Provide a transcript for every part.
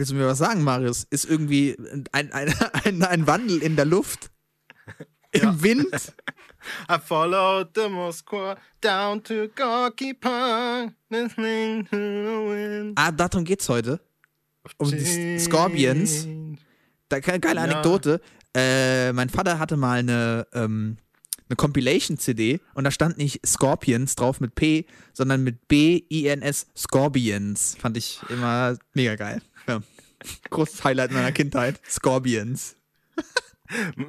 willst du mir was sagen, Marius? Ist irgendwie ein, ein, ein, ein Wandel in der Luft? Im Ja. Wind? I followed the Moskwa down to Gorky Park, listening to the wind. Ah, darum geht's heute. Um die Scorpions. Da, ge- geile Ja. Anekdote. Äh, mein Vater hatte mal eine, ähm, eine Compilation-CD und da stand nicht Scorpions drauf mit P, sondern mit B-I-N-S Scorpions. Fand ich immer mega geil. Ja. Großes Highlight meiner Kindheit. Scorpions.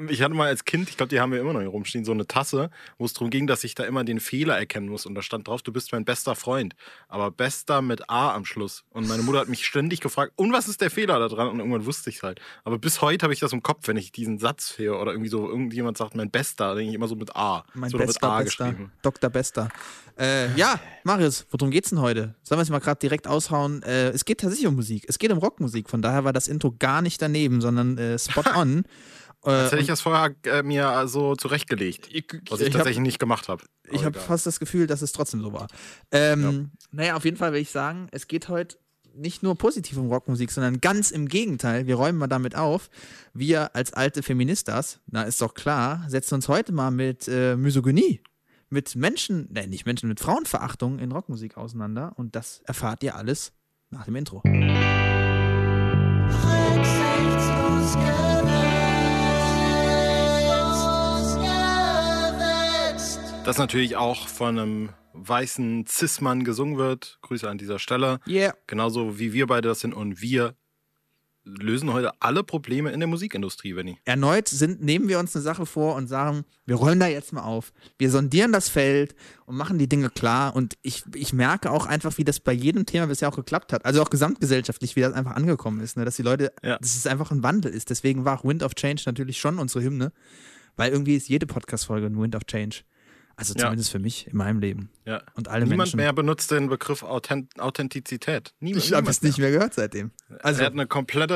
Ich hatte mal als Kind, ich glaube, die haben wir immer noch hier rumstehen, so eine Tasse, wo es darum ging, dass ich da immer den Fehler erkennen muss. Und da stand drauf, du bist mein bester Freund. Aber bester mit A am Schluss. Und meine Mutter hat mich ständig gefragt, und was ist der Fehler da dran? Und irgendwann wusste ich es halt. Aber bis heute habe ich das im Kopf, wenn ich diesen Satz höre oder irgendwie so irgendjemand sagt, mein bester, denke ich immer so mit A. Mein so mit bester, A bester, geschrieben. Dr. Bester. Äh, ja, Marius, worum geht's denn heute? Sollen wir es mal gerade direkt aushauen? Äh, es geht tatsächlich um Musik. Es geht um Rockmusik. Von daher war das Intro gar nicht daneben, sondern äh, spot on. Jetzt Äh, hätte ich das vorher äh, mir so zurechtgelegt, ich, was ich, ich hab- tatsächlich nicht gemacht habe. Ich habe fast das Gefühl, dass es trotzdem so war. Ähm, Naja, auf jeden Fall will ich sagen, es geht heute nicht nur positiv um Rockmusik, sondern ganz im Gegenteil. Wir räumen mal damit auf. Wir als alte Feministas, na ist doch klar, setzen uns heute mal mit äh, Misogynie, mit Menschen, nein, nicht Menschen, mit Frauenverachtung in Rockmusik auseinander. Und das erfahrt ihr alles nach dem Intro. Das natürlich auch von einem weißen Cis-Mann gesungen wird. Grüße an dieser Stelle. Yeah. Genauso wie wir beide das sind. Und wir lösen heute alle Probleme in der Musikindustrie, Benny. Erneut sind, nehmen wir uns eine Sache vor und sagen, wir rollen da jetzt mal auf. Wir sondieren das Feld und machen die Dinge klar. Und ich, ich merke auch einfach, wie das bei jedem Thema bisher auch geklappt hat. Also auch gesamtgesellschaftlich, wie das einfach angekommen ist. Ne? Dass die Leute, Ja. dass es einfach ein Wandel ist. Deswegen war auch Wind of Change natürlich schon unsere Hymne. Weil irgendwie ist jede Podcast-Folge ein Wind of Change. Also Ja. zumindest für mich in meinem Leben. Ja. Und alle Niemand Menschen. mehr benutzt den Begriff Authent Authentizität. Niemand, ich habe es nicht mehr gehört seitdem. Also Er hat eine komplette,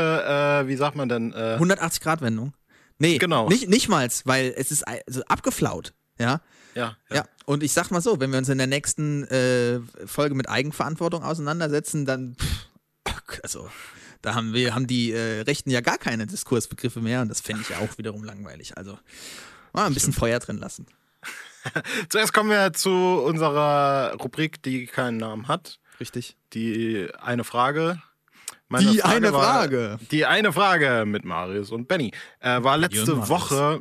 äh, wie sagt man denn? Äh, 180-Grad-Wendung. Nee, Genau. nicht, nicht mal, weil es ist also abgeflaut. Ja, ja, ja. Ja, und ich sag mal so, wenn wir uns in der nächsten äh, Folge mit Eigenverantwortung auseinandersetzen, dann, pff, also, da haben wir, haben die äh, Rechten ja gar keine Diskursbegriffe mehr und das fände ich ja auch wiederum langweilig. Also, mal ein bisschen Feuer drin lassen. Zuerst kommen wir zu unserer Rubrik, die keinen Namen hat. Richtig. Die eine Frage. Meine Die eine war- Frage. Die eine Frage mit Marius und Benny. Äh, war letzte Marius. Woche.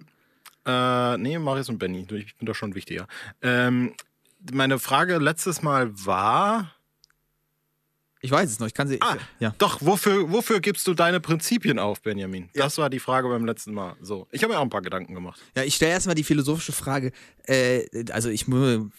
Äh, nee, Marius und Benny. Ich bin da schon wichtiger. Ähm, meine Frage letztes Mal war. Ich weiß es noch, ich kann sie. Ah, ja. Doch, wofür, wofür gibst du deine Prinzipien auf, Benjamin? Das war die Frage beim letzten Mal. So, ich habe mir auch ein paar Gedanken gemacht. ja, ich stelle erstmal die philosophische Frage. Äh, also, ich,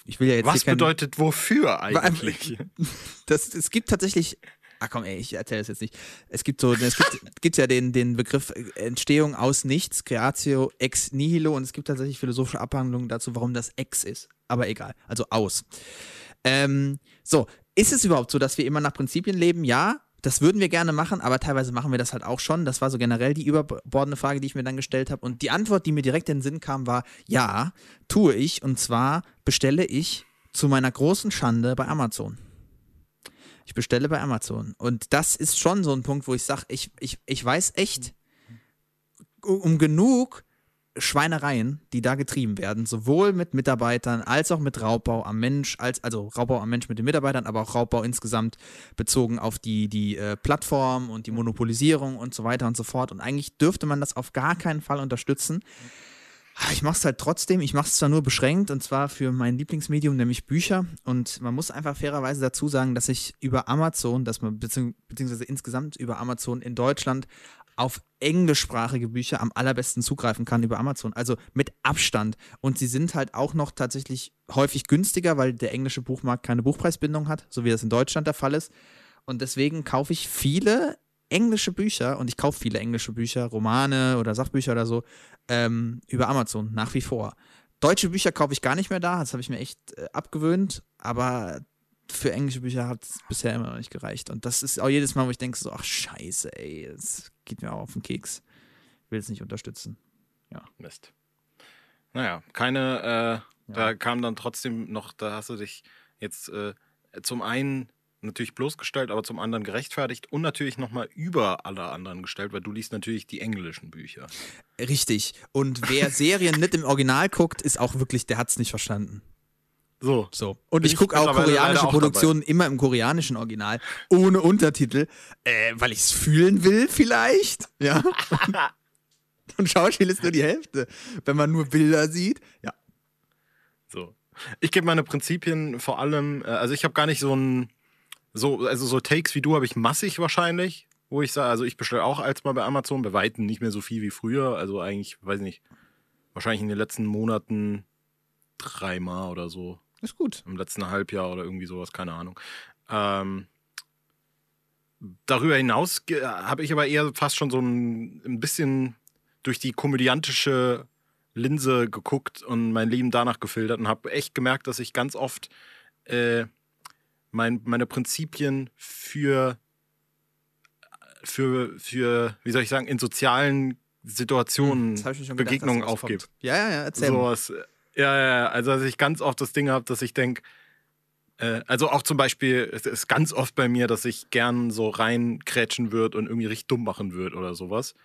ich will ja jetzt. Was kein, bedeutet wofür eigentlich? das, es gibt tatsächlich. Ah komm, ey, ich erzähle es jetzt nicht. Es gibt so, es gibt, gibt ja den, den Begriff Entstehung aus nichts, Creatio ex nihilo und es gibt tatsächlich philosophische Abhandlungen dazu, warum das ex ist. Aber egal, also aus. Ähm, so, ist es überhaupt so, dass wir immer nach Prinzipien leben? Ja, das würden wir gerne machen, aber teilweise machen wir das halt auch schon. Das war so generell die überbordende Frage, die ich mir dann gestellt habe. Und die Antwort, die mir direkt in den Sinn kam, war, ja, tue ich. Und zwar bestelle ich zu meiner großen Schande bei Amazon. Ich bestelle bei Amazon. Und das ist schon so ein Punkt, wo ich sage, ich, ich, ich weiß echt um um genug Schweinereien, die da getrieben werden, sowohl mit Mitarbeitern als auch mit Raubbau am Mensch, als, also Raubbau am Mensch mit den Mitarbeitern, aber auch Raubbau insgesamt bezogen auf die, die äh, Plattform und die Monopolisierung und so weiter und so fort. Und eigentlich dürfte man das auf gar keinen Fall unterstützen. Ah, Ich mache es halt trotzdem, ich mache es zwar nur beschränkt und zwar für mein Lieblingsmedium, nämlich Bücher. Und man muss einfach fairerweise dazu sagen, dass ich über Amazon, dass man beziehungs beziehungsweise insgesamt über Amazon in Deutschland auf englischsprachige Bücher am allerbesten zugreifen kann über Amazon. Also mit Abstand. Und sie sind halt auch noch tatsächlich häufig günstiger, weil der englische Buchmarkt keine Buchpreisbindung hat, so wie das in Deutschland der Fall ist. Und deswegen kaufe ich viele englische Bücher und ich kaufe viele englische Bücher, Romane oder Sachbücher oder so, ähm, über Amazon nach wie vor. Deutsche Bücher kaufe ich gar nicht mehr da, das habe ich mir echt äh, abgewöhnt, aber für englische Bücher hat es bisher immer noch nicht gereicht. Und das ist auch jedes Mal, wo ich denke so, ach scheiße, ey, das geht mir auch auf den Keks. Ich will es nicht unterstützen. Mist. Naja, keine, äh, da kam dann trotzdem noch, da hast du dich jetzt äh, zum einen natürlich bloßgestellt, aber zum anderen gerechtfertigt und natürlich nochmal über alle anderen gestellt, weil du liest natürlich die englischen Bücher. Richtig. Und wer Serien nicht im Original guckt, ist auch wirklich, der hat es nicht verstanden. So. So. Und ich ich gucke auch koreanische auch Produktionen immer im koreanischen Original, ohne Untertitel, äh, weil ich es fühlen will, vielleicht. Ja. Und Schauspiel ist nur die Hälfte. Wenn man nur Bilder sieht. Ja. So. Ich gebe meine Prinzipien vor allem, äh, also ich habe gar nicht so ein, so, also so Takes wie du habe ich massig wahrscheinlich, wo ich sage, also ich bestelle auch als mal bei Amazon, bei Weitem nicht mehr so viel wie früher, also eigentlich, weiß nicht, wahrscheinlich in den letzten Monaten dreimal oder so, Ist gut. im letzten Halbjahr oder irgendwie sowas, keine Ahnung. Ähm, darüber hinaus habe ich aber eher fast schon so ein, ein bisschen durch die komödiantische Linse geguckt und mein Leben danach gefiltert und habe echt gemerkt, dass ich ganz oft äh, mein, meine Prinzipien für, für, für, wie soll ich sagen, in sozialen Situationen, gedacht, Begegnungen aufgebe. Ja, ja, ja, erzähl mal. Sowas. Ja, ja. Also, dass ich ganz oft das Ding habe, dass ich denke, äh, also auch zum Beispiel, es ist ganz oft bei mir, dass ich gern so reinkrätschen würde und irgendwie richtig dumm machen würde oder sowas.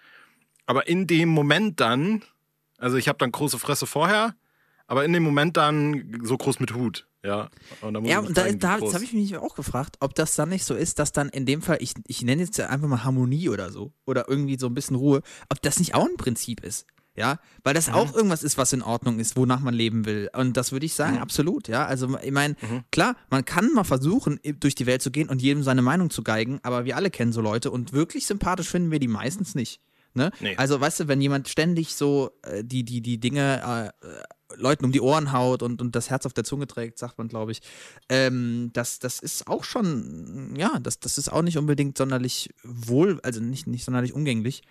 Aber in dem Moment dann, also ich habe dann große Fresse vorher, aber in dem Moment dann so groß mit Hut. Ja, und da muss Ja, und da, da habe ich mich auch gefragt, ob das dann nicht so ist, dass dann in dem Fall, ich, ich nenne jetzt einfach mal Harmonie oder so, oder irgendwie so ein bisschen Ruhe, ob das nicht auch ein Prinzip ist. Ja, weil das auch irgendwas ist, was in Ordnung ist, wonach man leben will. Und das würde ich sagen, absolut, ja. Also, ich meine, klar, man kann mal versuchen, durch die Welt zu gehen und jedem seine Meinung zu geigen, aber wir alle kennen so Leute und wirklich sympathisch finden wir die meistens nicht. Ne? Nee. Also, weißt du, wenn jemand ständig so äh, die, die, die Dinge äh, Leuten um die Ohren haut und, und das Herz auf der Zunge trägt, sagt man, glaube ich, ähm, das, das ist auch schon, ja, das, das ist auch nicht unbedingt sonderlich wohl, also nicht, nicht sonderlich umgänglich.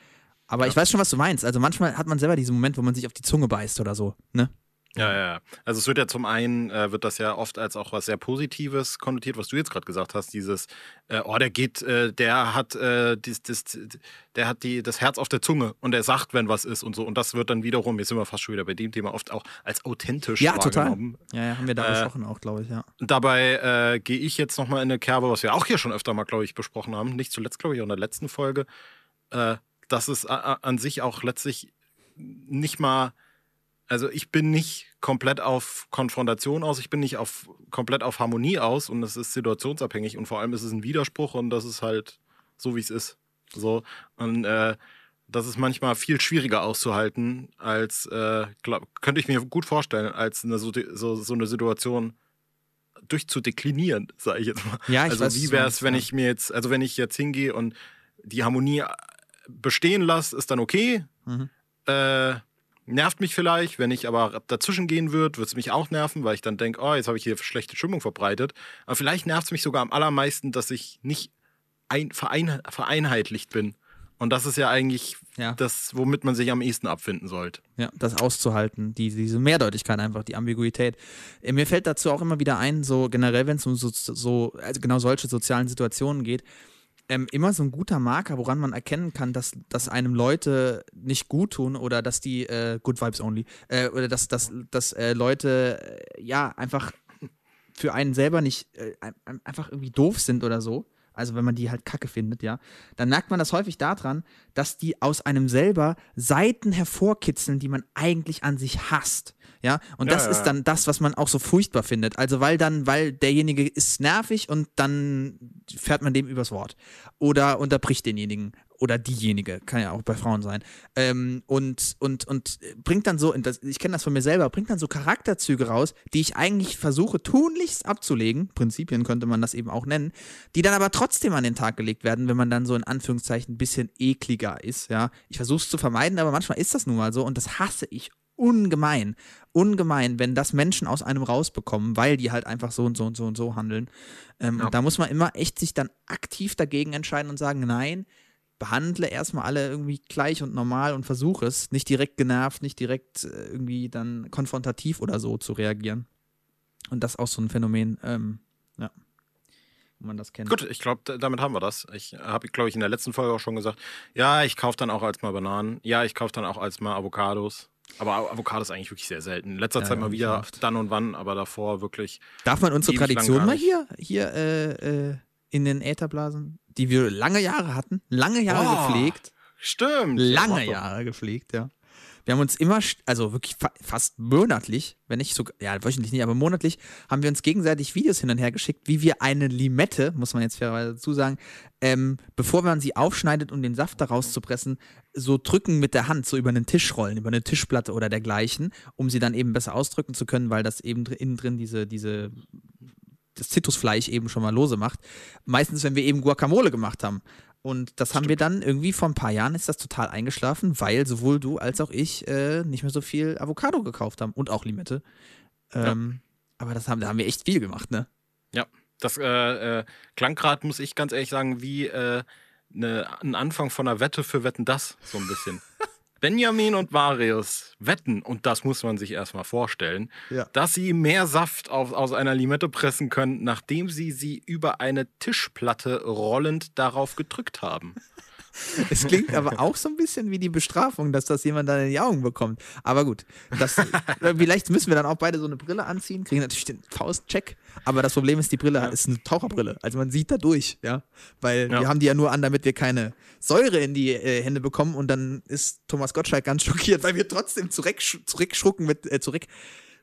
Aber ich weiß schon, was du meinst. Also manchmal hat man selber diesen Moment, wo man sich auf die Zunge beißt oder so, ne? Ja, ja, ja. Also es wird ja zum einen, äh, wird das ja oft als auch was sehr Positives konnotiert, was du jetzt gerade gesagt hast, dieses, äh, oh, der geht, äh, der hat, äh, dies, dies, der hat die, das Herz auf der Zunge und er sagt, wenn was ist und so. Und das wird dann wiederum, jetzt sind wir fast schon wieder bei dem Thema, oft auch als authentisch Ja, total. wahrgenommen. Ja, ja, haben wir da Äh, besprochen auch, glaube ich, ja. Dabei äh, gehe ich jetzt nochmal in eine Kerbe, was wir auch hier schon öfter mal, glaube ich, besprochen haben. Nicht zuletzt, glaube ich, auch in der letzten Folge, äh, dass es an sich auch letztlich nicht mal, also ich bin nicht komplett auf Konfrontation aus, ich bin nicht auf komplett auf Harmonie aus und es ist situationsabhängig und vor allem ist es ein Widerspruch und das ist halt so, wie es ist. So. Und äh, das ist manchmal viel schwieriger auszuhalten, als äh, glaub, könnte ich mir gut vorstellen, als eine, so, so, eine Situation durchzudeklinieren, sage ich jetzt mal. Ja, ich also weiß, wie wäre es, wenn ich mir jetzt, also wenn ich jetzt hingehe und die Harmonie bestehen lasse, ist dann okay. Mhm. Äh, nervt mich vielleicht. Wenn ich aber dazwischen gehen würde, würde es mich auch nerven, weil ich dann denke, oh, jetzt habe ich hier schlechte Stimmung verbreitet. Aber vielleicht nervt es mich sogar am allermeisten, dass ich nicht ein, verein, vereinheitlicht bin. Und das ist ja eigentlich Ja. das, womit man sich am ehesten abfinden sollte. Ja, das auszuhalten, die, diese Mehrdeutigkeit einfach, die Ambiguität. Äh, Mir fällt dazu auch immer wieder ein, so generell, wenn es um so, so, also genau solche sozialen Situationen geht, ähm, immer so ein guter Marker, woran man erkennen kann, dass, dass einem Leute nicht gut tun oder dass die, äh, Good Vibes Only, äh, oder dass, dass, dass äh, Leute, äh, ja, einfach für einen selber nicht, äh, ein- einfach irgendwie doof sind oder so. Also wenn man die halt kacke findet, ja, dann merkt man das häufig daran, dass die aus einem selber Seiten hervorkitzeln, die man eigentlich an sich hasst. Ja, und Ja, das ja, ist dann das, was man auch so furchtbar findet. Also, weil dann, weil derjenige ist nervig und dann fährt man dem übers Wort. Oder unterbricht denjenigen. Oder diejenige, kann ja auch bei Frauen sein. Ähm, und, und, und bringt dann so, ich kenne das von mir selber, bringt dann so Charakterzüge raus, die ich eigentlich versuche tunlichst abzulegen, Prinzipien könnte man das eben auch nennen, die dann aber trotzdem an den Tag gelegt werden, wenn man dann so in Anführungszeichen ein bisschen ekliger ist, ja. Ich versuche es zu vermeiden, aber manchmal ist das nun mal so und das hasse ich ungemein, ungemein, wenn das Menschen aus einem rausbekommen, weil die halt einfach so und so und so und so handeln. Ähm, Ja. Und da muss man immer echt sich dann aktiv dagegen entscheiden und sagen, nein, behandle erstmal alle irgendwie gleich und normal und versuche es, nicht direkt genervt, nicht direkt äh, irgendwie dann konfrontativ oder so zu reagieren. Und das ist auch so ein Phänomen, ähm, ja, wo man das kennt. Gut, ich glaube, damit haben wir das. Ich habe, glaube ich, in der letzten Folge auch schon gesagt, ja, ich kaufe dann auch als mal Bananen. Ja, ich kaufe dann auch als mal Avocados. Aber Avo- Avocados eigentlich wirklich sehr selten. In letzter Ja, Zeit mal wieder oft. dann und wann, aber davor wirklich. Darf man unsere Tradition mal hier, hier, äh, äh, in den Ätherblasen, die wir lange Jahre hatten, lange Jahre Oh, gepflegt. Stimmt. Lange Ja, Jahre gepflegt, ja. Wir haben uns immer, also wirklich fa fast monatlich, wenn nicht sogar, ja, wöchentlich nicht, aber monatlich, haben wir uns gegenseitig Videos hin und her geschickt, wie wir eine Limette, muss man jetzt fairerweise dazu sagen, ähm, bevor man sie aufschneidet, um den Saft da rauszupressen, so drücken mit der Hand, so über einen Tisch rollen, über eine Tischplatte oder dergleichen, um sie dann eben besser ausdrücken zu können, weil das eben innen drin diese, diese, das Zitrusfleisch eben schon mal lose macht. Meistens, wenn wir eben Guacamole gemacht haben. Und das haben wir dann irgendwie vor ein paar Jahren ist das total eingeschlafen, weil sowohl du als auch ich äh, nicht mehr so viel Avocado gekauft haben und auch Limette. Ähm, Aber das haben, da haben wir echt viel gemacht, ne? Ja, das äh, äh, klang gerade, muss ich ganz ehrlich sagen, wie äh, ne, ein Anfang von einer Wette für Wetten das, so ein bisschen. Benjamin und Marius wetten, und das muss man sich erstmal vorstellen, Ja. dass sie mehr Saft auf, aus einer Limette pressen können, nachdem sie sie über eine Tischplatte rollend darauf gedrückt haben. Es klingt aber auch so ein bisschen wie die Bestrafung, dass das jemand dann in die Augen bekommt. Aber gut, das, äh, vielleicht müssen wir dann auch beide so eine Brille anziehen, kriegen natürlich den Faustcheck. Aber das Problem ist, die Brille Ja. ist eine Taucherbrille. Also man sieht da durch, ja. Weil Ja. wir haben die ja nur an, damit wir keine Säure in die äh, Hände bekommen. Und dann ist Thomas Gottschalk ganz schockiert, weil wir trotzdem zurück, zurückschrucken mit, äh, zurück,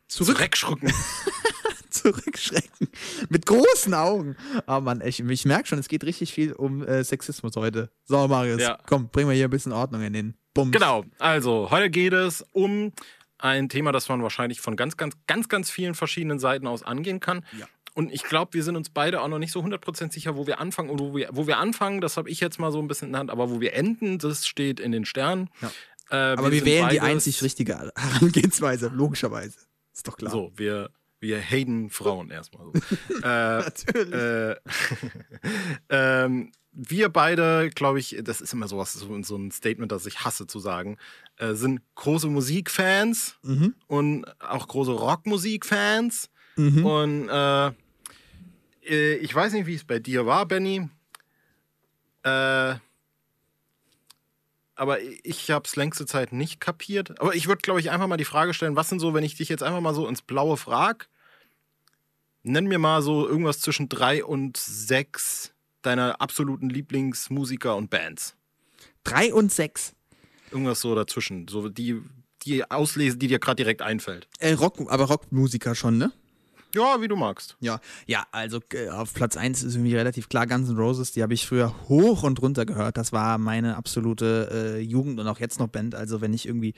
zurück, Zurückschrucken. zurückschrecken. Mit großen Augen. Oh Mann, ich, ich merke schon, es geht richtig viel um äh, Sexismus heute. So, Marius, Ja. komm, bring mal hier ein bisschen Ordnung in den Bums. Genau, also heute geht es um ein Thema, das man wahrscheinlich von ganz, ganz, ganz, ganz vielen verschiedenen Seiten aus angehen kann. Ja. Und ich glaube, wir sind uns beide auch noch nicht so 100% sicher, wo wir anfangen. Und wo wir, wo wir anfangen, das habe ich jetzt mal so ein bisschen in der Hand, aber wo wir enden, das steht in den Sternen. Ja. Äh, Aber wir sind wählen die beides- einzig richtige Herangehensweise, logischerweise. Ist doch klar. So, wir, wir haten Frauen erstmal. So. äh, Natürlich. äh, ähm, wir beide, glaube ich, das ist immer sowas, so, so ein Statement, das ich hasse zu sagen, äh, sind große Musikfans Mhm. und auch große Rockmusikfans. Mhm. Und äh, äh, ich weiß nicht, wie es bei dir war, Benny. Äh, aber ich habe es längste Zeit nicht kapiert. Aber ich würde, glaube ich, einfach mal die Frage stellen, was sind so, wenn ich dich jetzt einfach mal so ins Blaue frag, nenn mir mal so irgendwas zwischen drei und sechs deiner absoluten Lieblingsmusiker und Bands. Drei und sechs. Irgendwas so dazwischen. So die, die auslesen, die dir gerade direkt einfällt. Äh, Rock, aber Rockmusiker schon, ne? Ja, wie du magst. Ja, ja, also äh, auf Platz 1 ist irgendwie relativ klar Guns N' Roses, die habe ich früher hoch und runter gehört. Das war meine absolute äh, Jugend und auch jetzt noch Band. Also wenn ich irgendwie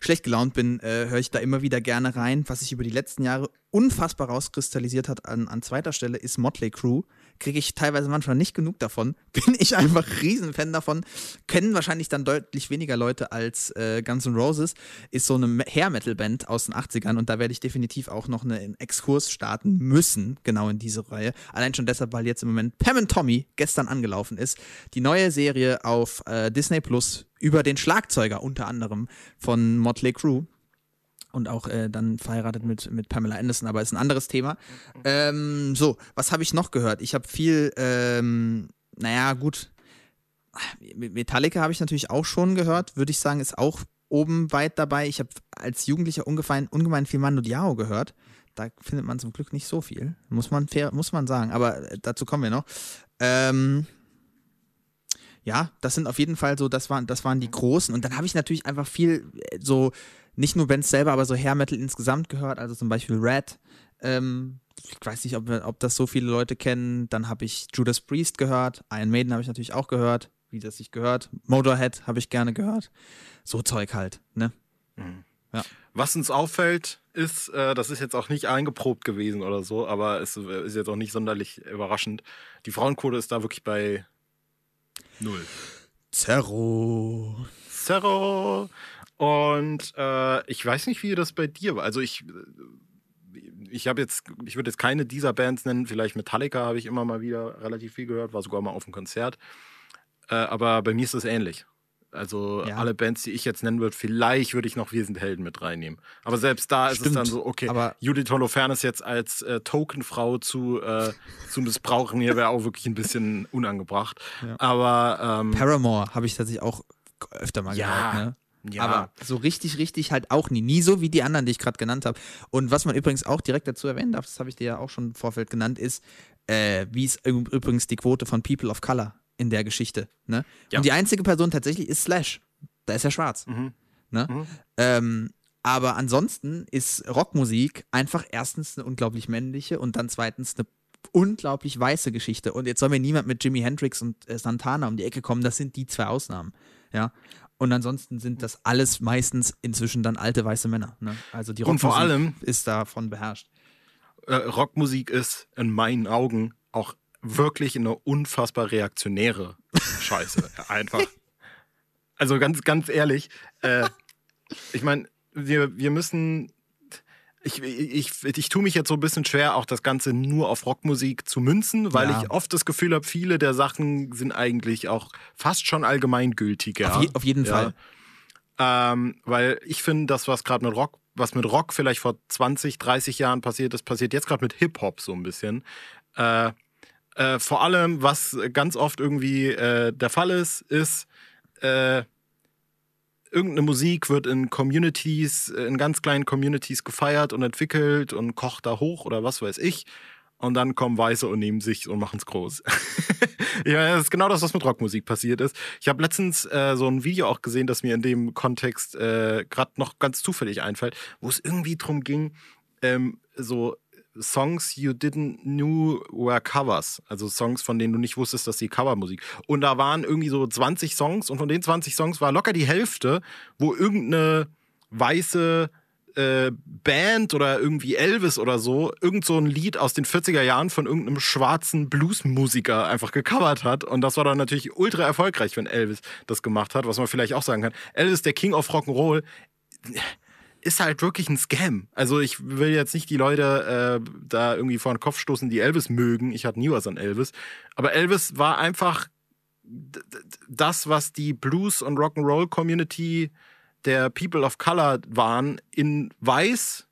schlecht gelaunt bin, äh, höre ich da immer wieder gerne rein. Was sich über die letzten Jahre unfassbar rauskristallisiert hat an, an zweiter Stelle, ist Motley Crue. Kriege ich teilweise manchmal nicht genug davon. Bin ich einfach Riesenfan davon. Kennen wahrscheinlich dann deutlich weniger Leute als äh, Guns N' Roses. Ist so eine Hair-Metal-Band aus den 80ern und da werde ich definitiv auch noch einen Exkurs starten müssen, genau in diese Reihe. Allein schon deshalb, weil jetzt im Moment Pam and Tommy gestern angelaufen ist. Die neue Serie auf äh, Disney Plus über den Schlagzeuger unter anderem von Motley Crue und auch äh, dann verheiratet mit, mit Pamela Anderson, aber ist ein anderes Thema. Ähm, so, was habe ich noch gehört? Ich habe viel, ähm, naja, gut. Metallica habe ich natürlich auch schon gehört, würde ich sagen, ist auch oben weit dabei. Ich habe als Jugendlicher ungemein, ungemein viel Mando Diao gehört. Da findet man zum Glück nicht so viel, muss man fair, muss man sagen. Aber äh, dazu kommen wir noch. Ähm, ja, das sind auf jeden Fall so, das waren, das waren die großen. Und dann habe ich natürlich einfach viel äh, so, nicht nur Bands selber, aber so Hair Metal insgesamt gehört, also zum Beispiel Red. Ähm, ich weiß nicht, ob, ob das so viele Leute kennen. Dann habe ich Judas Priest gehört, Iron Maiden habe ich natürlich auch gehört, wie das sich gehört. Motorhead habe ich gerne gehört. So Zeug halt, ne? Ja. Was uns auffällt, ist, äh, das ist jetzt auch nicht eingeprobt gewesen oder so, aber es äh, ist jetzt auch nicht sonderlich überraschend. Die Frauenquote ist da wirklich bei null. Zerro. Zero. Und äh, ich weiß nicht, wie das bei dir war. Also ich, ich habe jetzt, ich würde jetzt keine dieser Bands nennen. Vielleicht Metallica habe ich immer mal wieder relativ viel gehört, war sogar mal auf einem Konzert. Äh, aber bei mir ist es ähnlich. Also Ja. alle Bands, die ich jetzt nennen würde, vielleicht würde ich noch Wir sind Helden mit reinnehmen. Aber selbst da ist es Stimmt, dann so, okay, aber- Judith Holofernes jetzt als äh, Tokenfrau zu, äh, zu missbrauchen, hier wäre auch wirklich ein bisschen unangebracht. Ja. Aber ähm, Paramore habe ich tatsächlich auch öfter mal Ja, gehört, ne? Ja, Aber so richtig, richtig halt auch nie. Nie so wie die anderen, die ich gerade genannt habe. Und was man übrigens auch direkt dazu erwähnen darf, das habe ich dir ja auch schon im Vorfeld genannt, ist, Äh, wie ist üb- übrigens die Quote von People of Color in der Geschichte. Ne? Ja. Und die einzige Person tatsächlich ist Slash. Da ist er schwarz. Mhm. Ne? Mhm. Ähm, aber ansonsten ist Rockmusik einfach erstens eine unglaublich männliche und dann zweitens eine unglaublich weiße Geschichte. Und jetzt soll mir niemand mit Jimi Hendrix und äh, Santana um die Ecke kommen. Das sind die zwei Ausnahmen. Ja. Und ansonsten sind das alles meistens inzwischen dann alte weiße Männer. Ne? Also die Und vor Rockmusik allem- ist davon beherrscht. Äh, Rockmusik ist in meinen Augen auch wirklich eine unfassbar reaktionäre Scheiße. Einfach. Also ganz, ganz ehrlich, äh, ich meine, wir, wir müssen. Ich, ich, ich, ich tue mich jetzt so ein bisschen schwer, auch das Ganze nur auf Rockmusik zu münzen, weil Ja. ich oft das Gefühl habe, viele der Sachen sind eigentlich auch fast schon allgemeingültig. Ja? Auf, je, auf jeden Ja. Fall. Ähm, weil ich finde, das, was gerade mit Rock, was mit Rock vielleicht vor 20, 30 Jahren passiert ist, passiert jetzt gerade mit Hip-Hop so ein bisschen. Äh, äh, vor allem, was ganz oft irgendwie äh, der Fall ist, ist, äh, irgendeine Musik wird in Communities, äh, in ganz kleinen Communities gefeiert und entwickelt und kocht da hoch oder was weiß ich. Und dann kommen Weiße und nehmen sich und machen es groß. ja, das ist genau das, was mit Rockmusik passiert ist. Ich habe letztens äh, so ein Video auch gesehen, das mir in dem Kontext äh, gerade noch ganz zufällig einfällt, wo es irgendwie drum ging, ähm, so Songs you didn't knew were covers. Also Songs, von denen du nicht wusstest, dass sie Covermusik. Und da waren irgendwie so 20 Songs und von den 20 Songs war locker die Hälfte, wo irgendeine weiße äh, Band oder irgendwie Elvis oder so irgend so ein Lied aus den 40er Jahren von irgendeinem schwarzen Bluesmusiker einfach gecovert hat. Und das war dann natürlich ultra erfolgreich, wenn Elvis das gemacht hat, was man vielleicht auch sagen kann. Elvis, der King of Rock'n'Roll, ist halt wirklich ein Scam. Also ich will jetzt nicht die Leute äh, da irgendwie vor den Kopf stoßen, die Elvis mögen. Ich hatte nie was an Elvis. Aber Elvis war einfach das, was die Blues- und Rock'n'Roll-Community der People of Color waren, in weiß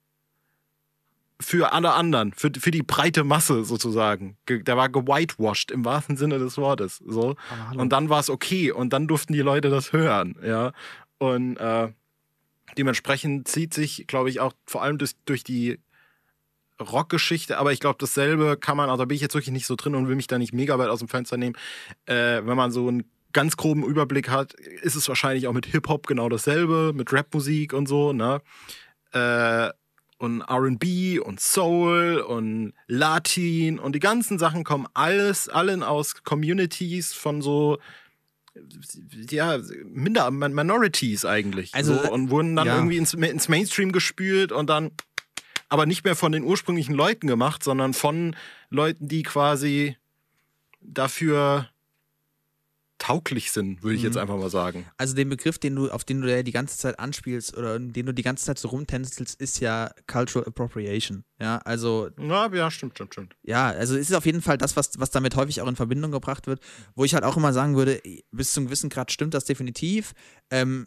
für alle anderen, für, für die breite Masse sozusagen. Ge der war gewhitewashed im wahrsten Sinne des Wortes. So. Und dann war es okay und dann durften die Leute das hören, ja. Und äh, dementsprechend zieht sich, glaube ich, auch vor allem durch, durch die Rockgeschichte, aber ich glaube, dasselbe kann man, also da bin ich jetzt wirklich nicht so drin und will mich da nicht mega weit aus dem Fenster nehmen. Äh, wenn man so einen ganz groben Überblick hat, ist es wahrscheinlich auch mit Hip-Hop genau dasselbe, mit Rapmusik und so, ne? Äh, und RB und Soul und Latin und die ganzen Sachen kommen alles, allen aus Communities von so ja, Minder Minorities eigentlich. Also, so, und wurden dann ja. irgendwie ins, ins Mainstream gespült und dann aber nicht mehr von den ursprünglichen Leuten gemacht, sondern von Leuten, die quasi dafür tauglich sind, würde ich jetzt Mhm. einfach mal sagen. Also den Begriff, den du, auf den du ja die ganze Zeit anspielst oder den du die ganze Zeit so rumtänzelst, ist ja Cultural Appropriation. Ja, also Ja, ja, stimmt, stimmt, stimmt. ja, also es ist auf jeden Fall das, was, was damit häufig auch in Verbindung gebracht wird, wo ich halt auch immer sagen würde, bis zum gewissen Grad stimmt das definitiv. Ähm,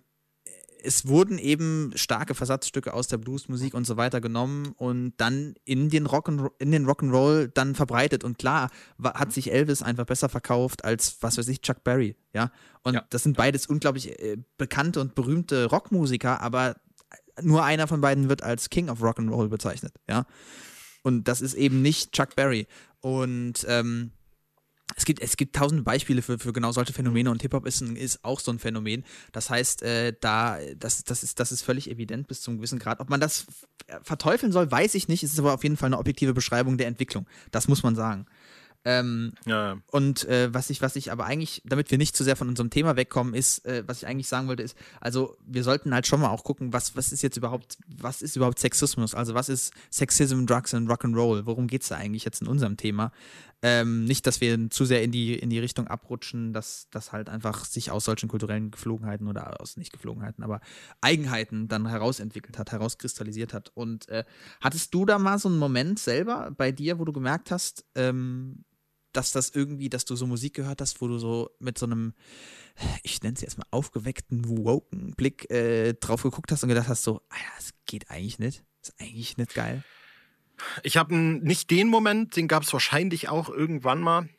es wurden eben starke Versatzstücke aus der Bluesmusik und so weiter genommen und dann in den Rock in den Rock'n'Roll dann verbreitet. Und klar hat sich Elvis einfach besser verkauft als was weiß ich Chuck Berry, ja? Und Ja. das sind beides unglaublich äh, bekannte und berühmte Rockmusiker, aber nur einer von beiden wird als King of Rock'n'Roll bezeichnet, ja? Und das ist eben nicht Chuck Berry. Und ähm, es gibt, es gibt tausende Beispiele für, für genau solche Phänomene und Hip-Hop ist, ein- ist auch so ein Phänomen. Das heißt, äh, da, das, das, ist, das ist völlig evident bis zu einem gewissen Grad. Ob man das f- verteufeln soll, weiß ich nicht. Es ist aber auf jeden Fall eine objektive Beschreibung der Entwicklung. Das muss man sagen. Ähm, Ja, und äh, was ich, was ich aber eigentlich, damit wir nicht zu sehr von unserem Thema wegkommen, ist, äh, was ich eigentlich sagen wollte, ist, also wir sollten halt schon mal auch gucken, was, was ist jetzt überhaupt, was ist überhaupt Sexismus? Also was ist Sexism, Drugs and Rock'n'Roll? Worum geht's da eigentlich jetzt in unserem Thema? Ähm, nicht, dass wir zu sehr in die, in die Richtung abrutschen, dass das halt einfach sich aus solchen kulturellen Geflogenheiten oder aus nicht Geflogenheiten, aber Eigenheiten dann herausentwickelt hat, herauskristallisiert hat. Und äh, hattest du da mal so einen Moment selber bei dir, wo du gemerkt hast, ähm, dass das irgendwie, dass du so Musik gehört hast, wo du so mit so einem, ich nenne es jetzt mal aufgeweckten, woken Blick äh, drauf geguckt hast und gedacht hast, so, Alter, das geht eigentlich nicht. Ist eigentlich nicht geil. Ich habe nicht den Moment, den gab es wahrscheinlich auch irgendwann mal.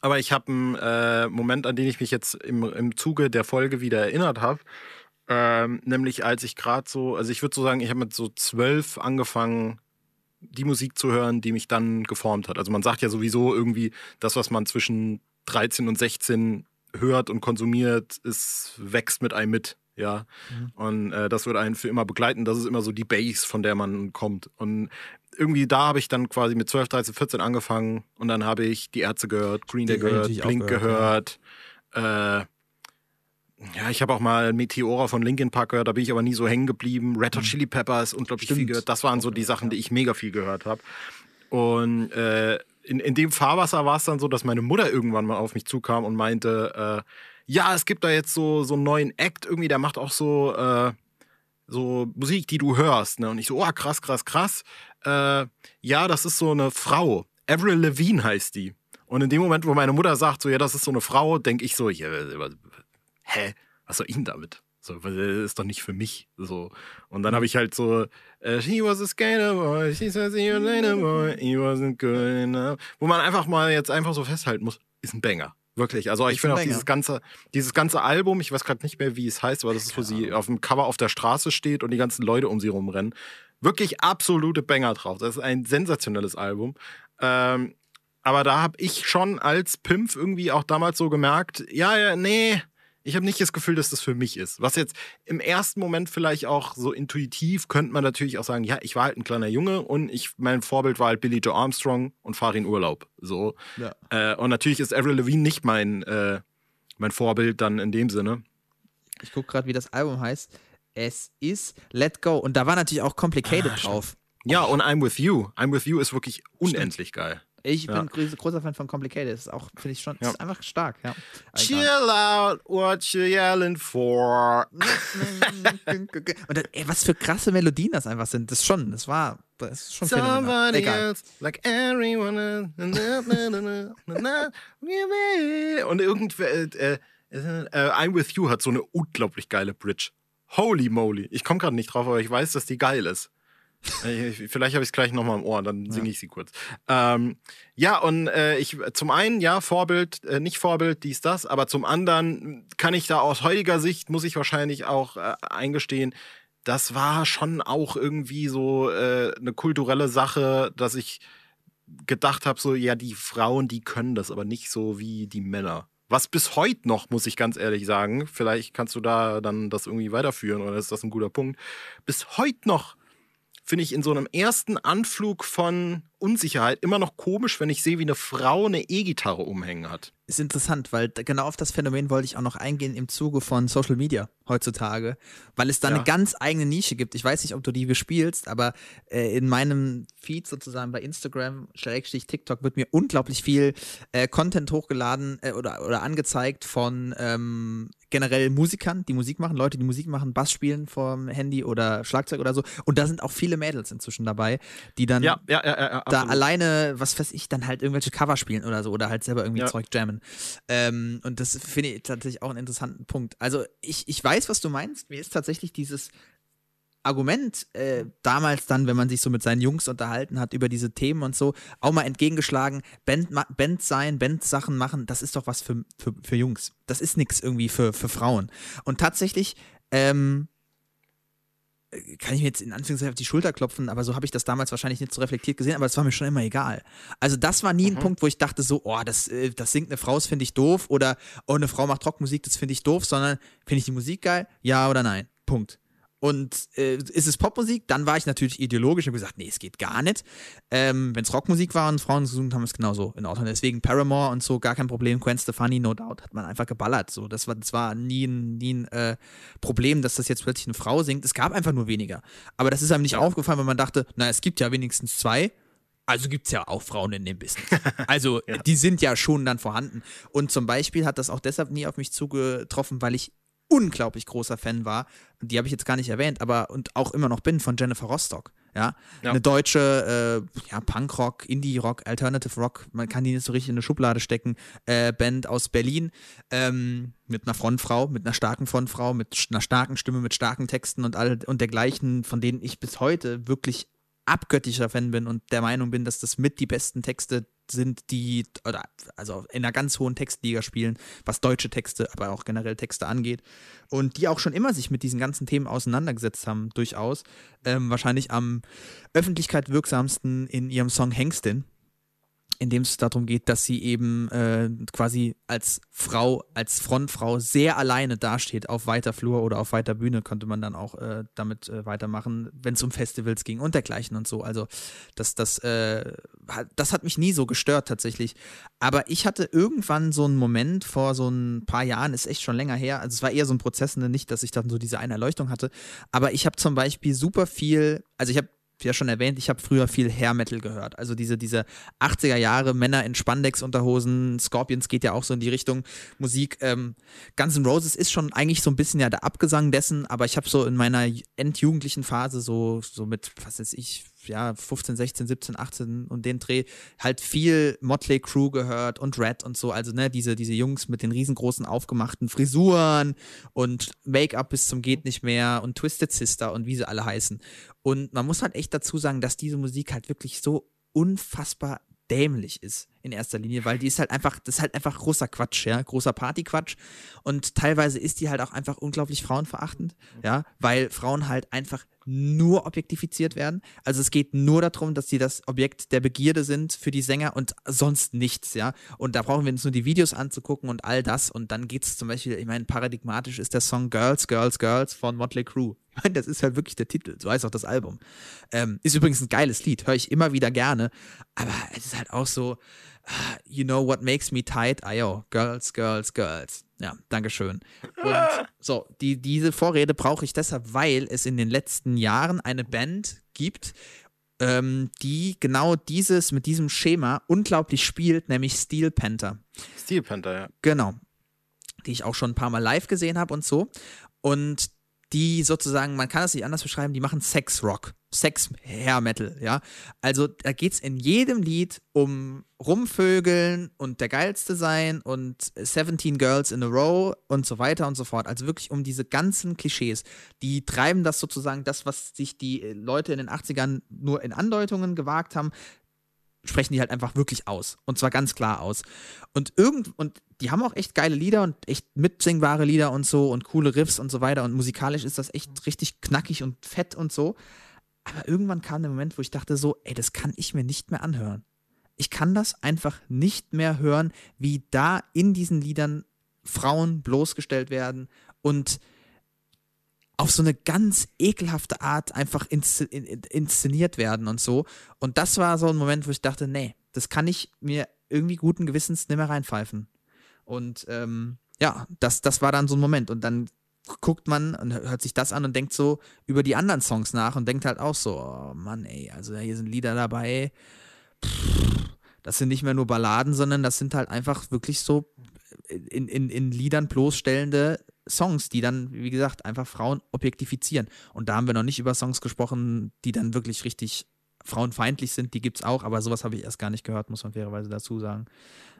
Aber ich habe einen äh, Moment, an den ich mich jetzt im, im Zuge der Folge wieder erinnert habe. Ähm, nämlich als ich gerade so, also ich würde so sagen, ich habe mit so zwölf angefangen, die Musik zu hören, die mich dann geformt hat. Also man sagt ja sowieso irgendwie, das, was man zwischen 13 und 16 hört und konsumiert, es wächst mit einem mit. Ja, mhm. und äh, das wird einen für immer begleiten. Das ist immer so die Base, von der man kommt. Und irgendwie da habe ich dann quasi mit 12, 13, 14 angefangen und dann habe ich die Ärzte gehört, Green Day gehört, Blink gehört. Ja. Äh, ja, ich habe auch mal Meteora von Linkin Park gehört, da bin ich aber nie so hängen geblieben. Red Hot mhm. Chili Peppers, unglaublich Stimmt. viel gehört. Das waren so die Sachen, die ich mega viel gehört habe. Und äh, in, in dem Fahrwasser war es dann so, dass meine Mutter irgendwann mal auf mich zukam und meinte, äh, ja, es gibt da jetzt so, so einen neuen Act irgendwie, der macht auch so, äh, so Musik, die du hörst. Ne? Und ich so, oh, krass, krass, krass. Äh, ja, das ist so eine Frau. Avril Levine heißt die. Und in dem Moment, wo meine Mutter sagt, so, ja, das ist so eine Frau, denke ich so, ja, hä, was soll ich denn damit? So, das ist doch nicht für mich. So. Und dann habe ich halt so, uh, she was a skater boy, she says was a boy, he wasn't good enough. Wo man einfach mal jetzt einfach so festhalten muss, ist ein Banger. Wirklich. Also ich finde auch dieses ganze, dieses ganze Album, ich weiß gerade nicht mehr, wie es heißt, aber das ist, wo sie auf dem Cover auf der Straße steht und die ganzen Leute um sie rumrennen. Wirklich absolute Banger drauf. Das ist ein sensationelles Album. Ähm, aber da habe ich schon als Pimp irgendwie auch damals so gemerkt, ja, ja, nee, ich habe nicht das Gefühl, dass das für mich ist. Was jetzt im ersten Moment vielleicht auch so intuitiv könnte man natürlich auch sagen, ja, ich war halt ein kleiner Junge und ich mein Vorbild war halt Billy Joe Armstrong und fahre in Urlaub. So. Ja. Äh, und natürlich ist Avril Lavigne nicht mein, äh, mein Vorbild dann in dem Sinne. Ich gucke gerade, wie das Album heißt. Es ist Let Go und da war natürlich auch Complicated ah, drauf. Ja, und I'm With You. I'm With You ist wirklich unendlich Stimmt. geil. Ich ja. bin großer Fan von Complicated. Das ist auch, finde ich schon, ja. ist einfach stark. Ja. Chill out, what you yelling for? Und dann, ey, was für krasse Melodien das einfach sind. Das schon, das war, das ist schon Somebody else, like everyone Und irgendwer, äh, äh, äh, I'm With You hat so eine unglaublich geile Bridge. Holy moly. Ich komme gerade nicht drauf, aber ich weiß, dass die geil ist. Vielleicht habe ich es gleich nochmal im Ohr, dann singe ich sie kurz. Ähm, ja, und äh, ich zum einen, ja, Vorbild, äh, nicht Vorbild, dies, das, aber zum anderen kann ich da aus heutiger Sicht, muss ich wahrscheinlich auch äh, eingestehen, das war schon auch irgendwie so äh, eine kulturelle Sache, dass ich gedacht habe, so, ja, die Frauen, die können das, aber nicht so wie die Männer. Was bis heute noch, muss ich ganz ehrlich sagen, vielleicht kannst du da dann das irgendwie weiterführen oder ist das ein guter Punkt, bis heute noch finde ich in so einem ersten Anflug von Unsicherheit immer noch komisch, wenn ich sehe, wie eine Frau eine E-Gitarre umhängen hat. Ist interessant, weil genau auf das Phänomen wollte ich auch noch eingehen im Zuge von Social Media heutzutage, weil es da ja. eine ganz eigene Nische gibt. Ich weiß nicht, ob du die bespielst, aber äh, in meinem Feed sozusagen bei Instagram, Schrägstrich TikTok, wird mir unglaublich viel äh, Content hochgeladen äh, oder, oder angezeigt von ähm, generell Musikern, die Musik machen, Leute, die Musik machen, Bass spielen vom Handy oder Schlagzeug oder so. Und da sind auch viele Mädels inzwischen dabei, die dann ja, ja, ja, da alleine, was weiß ich, dann halt irgendwelche Cover spielen oder so oder halt selber irgendwie Zeug jammen. Ähm, und das finde ich tatsächlich auch einen interessanten Punkt. Also ich, ich weiß, was du meinst. Mir ist tatsächlich dieses Argument äh, damals dann, wenn man sich so mit seinen Jungs unterhalten hat über diese Themen und so, auch mal entgegengeschlagen, Band, Band sein, Band-Sachen machen, das ist doch was für, für, für Jungs. Das ist nichts irgendwie für, für Frauen. Und tatsächlich, ähm, kann ich mir jetzt in Anführungszeichen auf die Schulter klopfen, aber so habe ich das damals wahrscheinlich nicht so reflektiert gesehen, aber es war mir schon immer egal. Also das war nie mhm. ein Punkt, wo ich dachte so, oh, das, äh, das singt eine Frau, das finde ich doof oder oh, eine Frau macht Rockmusik, das finde ich doof, sondern finde ich die Musik geil? Ja oder nein? Punkt. Und äh, ist es Popmusik, dann war ich natürlich ideologisch und gesagt, nee, es geht gar nicht. Ähm, Wenn es Rockmusik war und Frauen gesungen haben, ist es genauso in Ordnung. Deswegen Paramore und so, gar kein Problem. Gwen Stefani, no doubt, hat man einfach geballert. So, das war, das war nie ein, nie ein äh, Problem, dass das jetzt plötzlich eine Frau singt. Es gab einfach nur weniger. Aber das ist einem nicht ja. aufgefallen, weil man dachte, na, es gibt ja wenigstens zwei. Also gibt es ja auch Frauen in dem Business. Also ja. die sind ja schon dann vorhanden. Und zum Beispiel hat das auch deshalb nie auf mich zugetroffen, weil ich unglaublich großer Fan war, die habe ich jetzt gar nicht erwähnt, aber und auch immer noch bin von Jennifer Rostock. Ja, ja. eine deutsche äh, ja, Punkrock, Indie-Rock, Alternative Rock, man kann die nicht so richtig in eine Schublade stecken, äh, Band aus Berlin ähm, mit einer Frontfrau, mit einer starken Frontfrau, mit einer starken Stimme, mit starken Texten und all und dergleichen, von denen ich bis heute wirklich abgöttischer Fan bin und der Meinung bin, dass das mit die besten Texte sind, die, oder also in einer ganz hohen Textliga spielen, was deutsche Texte, aber auch generell Texte angeht. Und die auch schon immer sich mit diesen ganzen Themen auseinandergesetzt haben, durchaus. Ähm, wahrscheinlich am Öffentlichkeit wirksamsten in ihrem Song Hengstin in dem es darum geht, dass sie eben äh, quasi als Frau, als Frontfrau sehr alleine dasteht auf weiter Flur oder auf weiter Bühne, könnte man dann auch äh, damit äh, weitermachen, wenn es um Festivals ging und dergleichen und so. Also das, das, äh, das hat mich nie so gestört tatsächlich. Aber ich hatte irgendwann so einen Moment vor so ein paar Jahren, ist echt schon länger her, also es war eher so ein Prozess, ne, nicht, dass ich dann so diese eine Erleuchtung hatte, aber ich habe zum Beispiel super viel, also ich habe ja schon erwähnt, ich habe früher viel Hair Metal gehört. Also diese, diese 80er Jahre Männer in Spandex-Unterhosen, Scorpions geht ja auch so in die Richtung Musik. Ähm, Guns N' Roses ist schon eigentlich so ein bisschen ja der Abgesang dessen, aber ich habe so in meiner endjugendlichen Phase, so, so mit, was weiß ich, ja, 15, 16, 17, 18 und den Dreh halt viel Motley Crew gehört und Red und so. Also, ne, diese, diese Jungs mit den riesengroßen aufgemachten Frisuren und Make-up bis zum Geht nicht mehr und Twisted Sister und wie sie alle heißen. Und man muss halt echt dazu sagen, dass diese Musik halt wirklich so unfassbar dämlich ist in erster Linie, weil die ist halt einfach, das ist halt einfach großer Quatsch, ja, großer Partyquatsch und teilweise ist die halt auch einfach unglaublich frauenverachtend, ja, weil Frauen halt einfach nur objektifiziert werden. Also es geht nur darum, dass sie das Objekt der Begierde sind für die Sänger und sonst nichts, ja. Und da brauchen wir uns nur die Videos anzugucken und all das und dann geht es zum Beispiel, ich meine, paradigmatisch ist der Song Girls, Girls, Girls von Motley Crue. Ich meine, das ist halt wirklich der Titel, so heißt auch das Album. Ähm, ist übrigens ein geiles Lied, höre ich immer wieder gerne, aber es ist halt auch so, you know what makes me tight? Ah, yo, Girls, Girls, Girls. Ja, Dankeschön. Und so, die, diese Vorrede brauche ich deshalb, weil es in den letzten Jahren eine Band gibt, ähm, die genau dieses mit diesem Schema unglaublich spielt, nämlich Steel Panther. Steel Panther, ja. Genau. Die ich auch schon ein paar Mal live gesehen habe und so. Und die sozusagen, man kann das nicht anders beschreiben, die machen Sex-Rock, Sex-Hair-Metal, ja. Also da geht es in jedem Lied um Rumvögeln und der Geilste sein und 17 Girls in a Row und so weiter und so fort. Also wirklich um diese ganzen Klischees. Die treiben das sozusagen, das, was sich die Leute in den 80ern nur in Andeutungen gewagt haben, sprechen die halt einfach wirklich aus. Und zwar ganz klar aus. Und irgend, und die haben auch echt geile Lieder und echt mitsingbare Lieder und so und coole Riffs und so weiter. Und musikalisch ist das echt richtig knackig und fett und so. Aber irgendwann kam der Moment, wo ich dachte so, ey, das kann ich mir nicht mehr anhören. Ich kann das einfach nicht mehr hören, wie da in diesen Liedern Frauen bloßgestellt werden und auf so eine ganz ekelhafte Art einfach inszeniert werden und so. Und das war so ein Moment, wo ich dachte, nee, das kann ich mir irgendwie guten Gewissens nicht mehr reinpfeifen. Und ähm, ja, das, das war dann so ein Moment. Und dann guckt man und hört sich das an und denkt so über die anderen Songs nach und denkt halt auch so, oh Mann, ey, also hier sind Lieder dabei. Das sind nicht mehr nur Balladen, sondern das sind halt einfach wirklich so in, in, in Liedern bloßstellende Songs, die dann, wie gesagt, einfach Frauen objektifizieren. Und da haben wir noch nicht über Songs gesprochen, die dann wirklich richtig frauenfeindlich sind. Die gibt es auch, aber sowas habe ich erst gar nicht gehört, muss man fairerweise dazu sagen.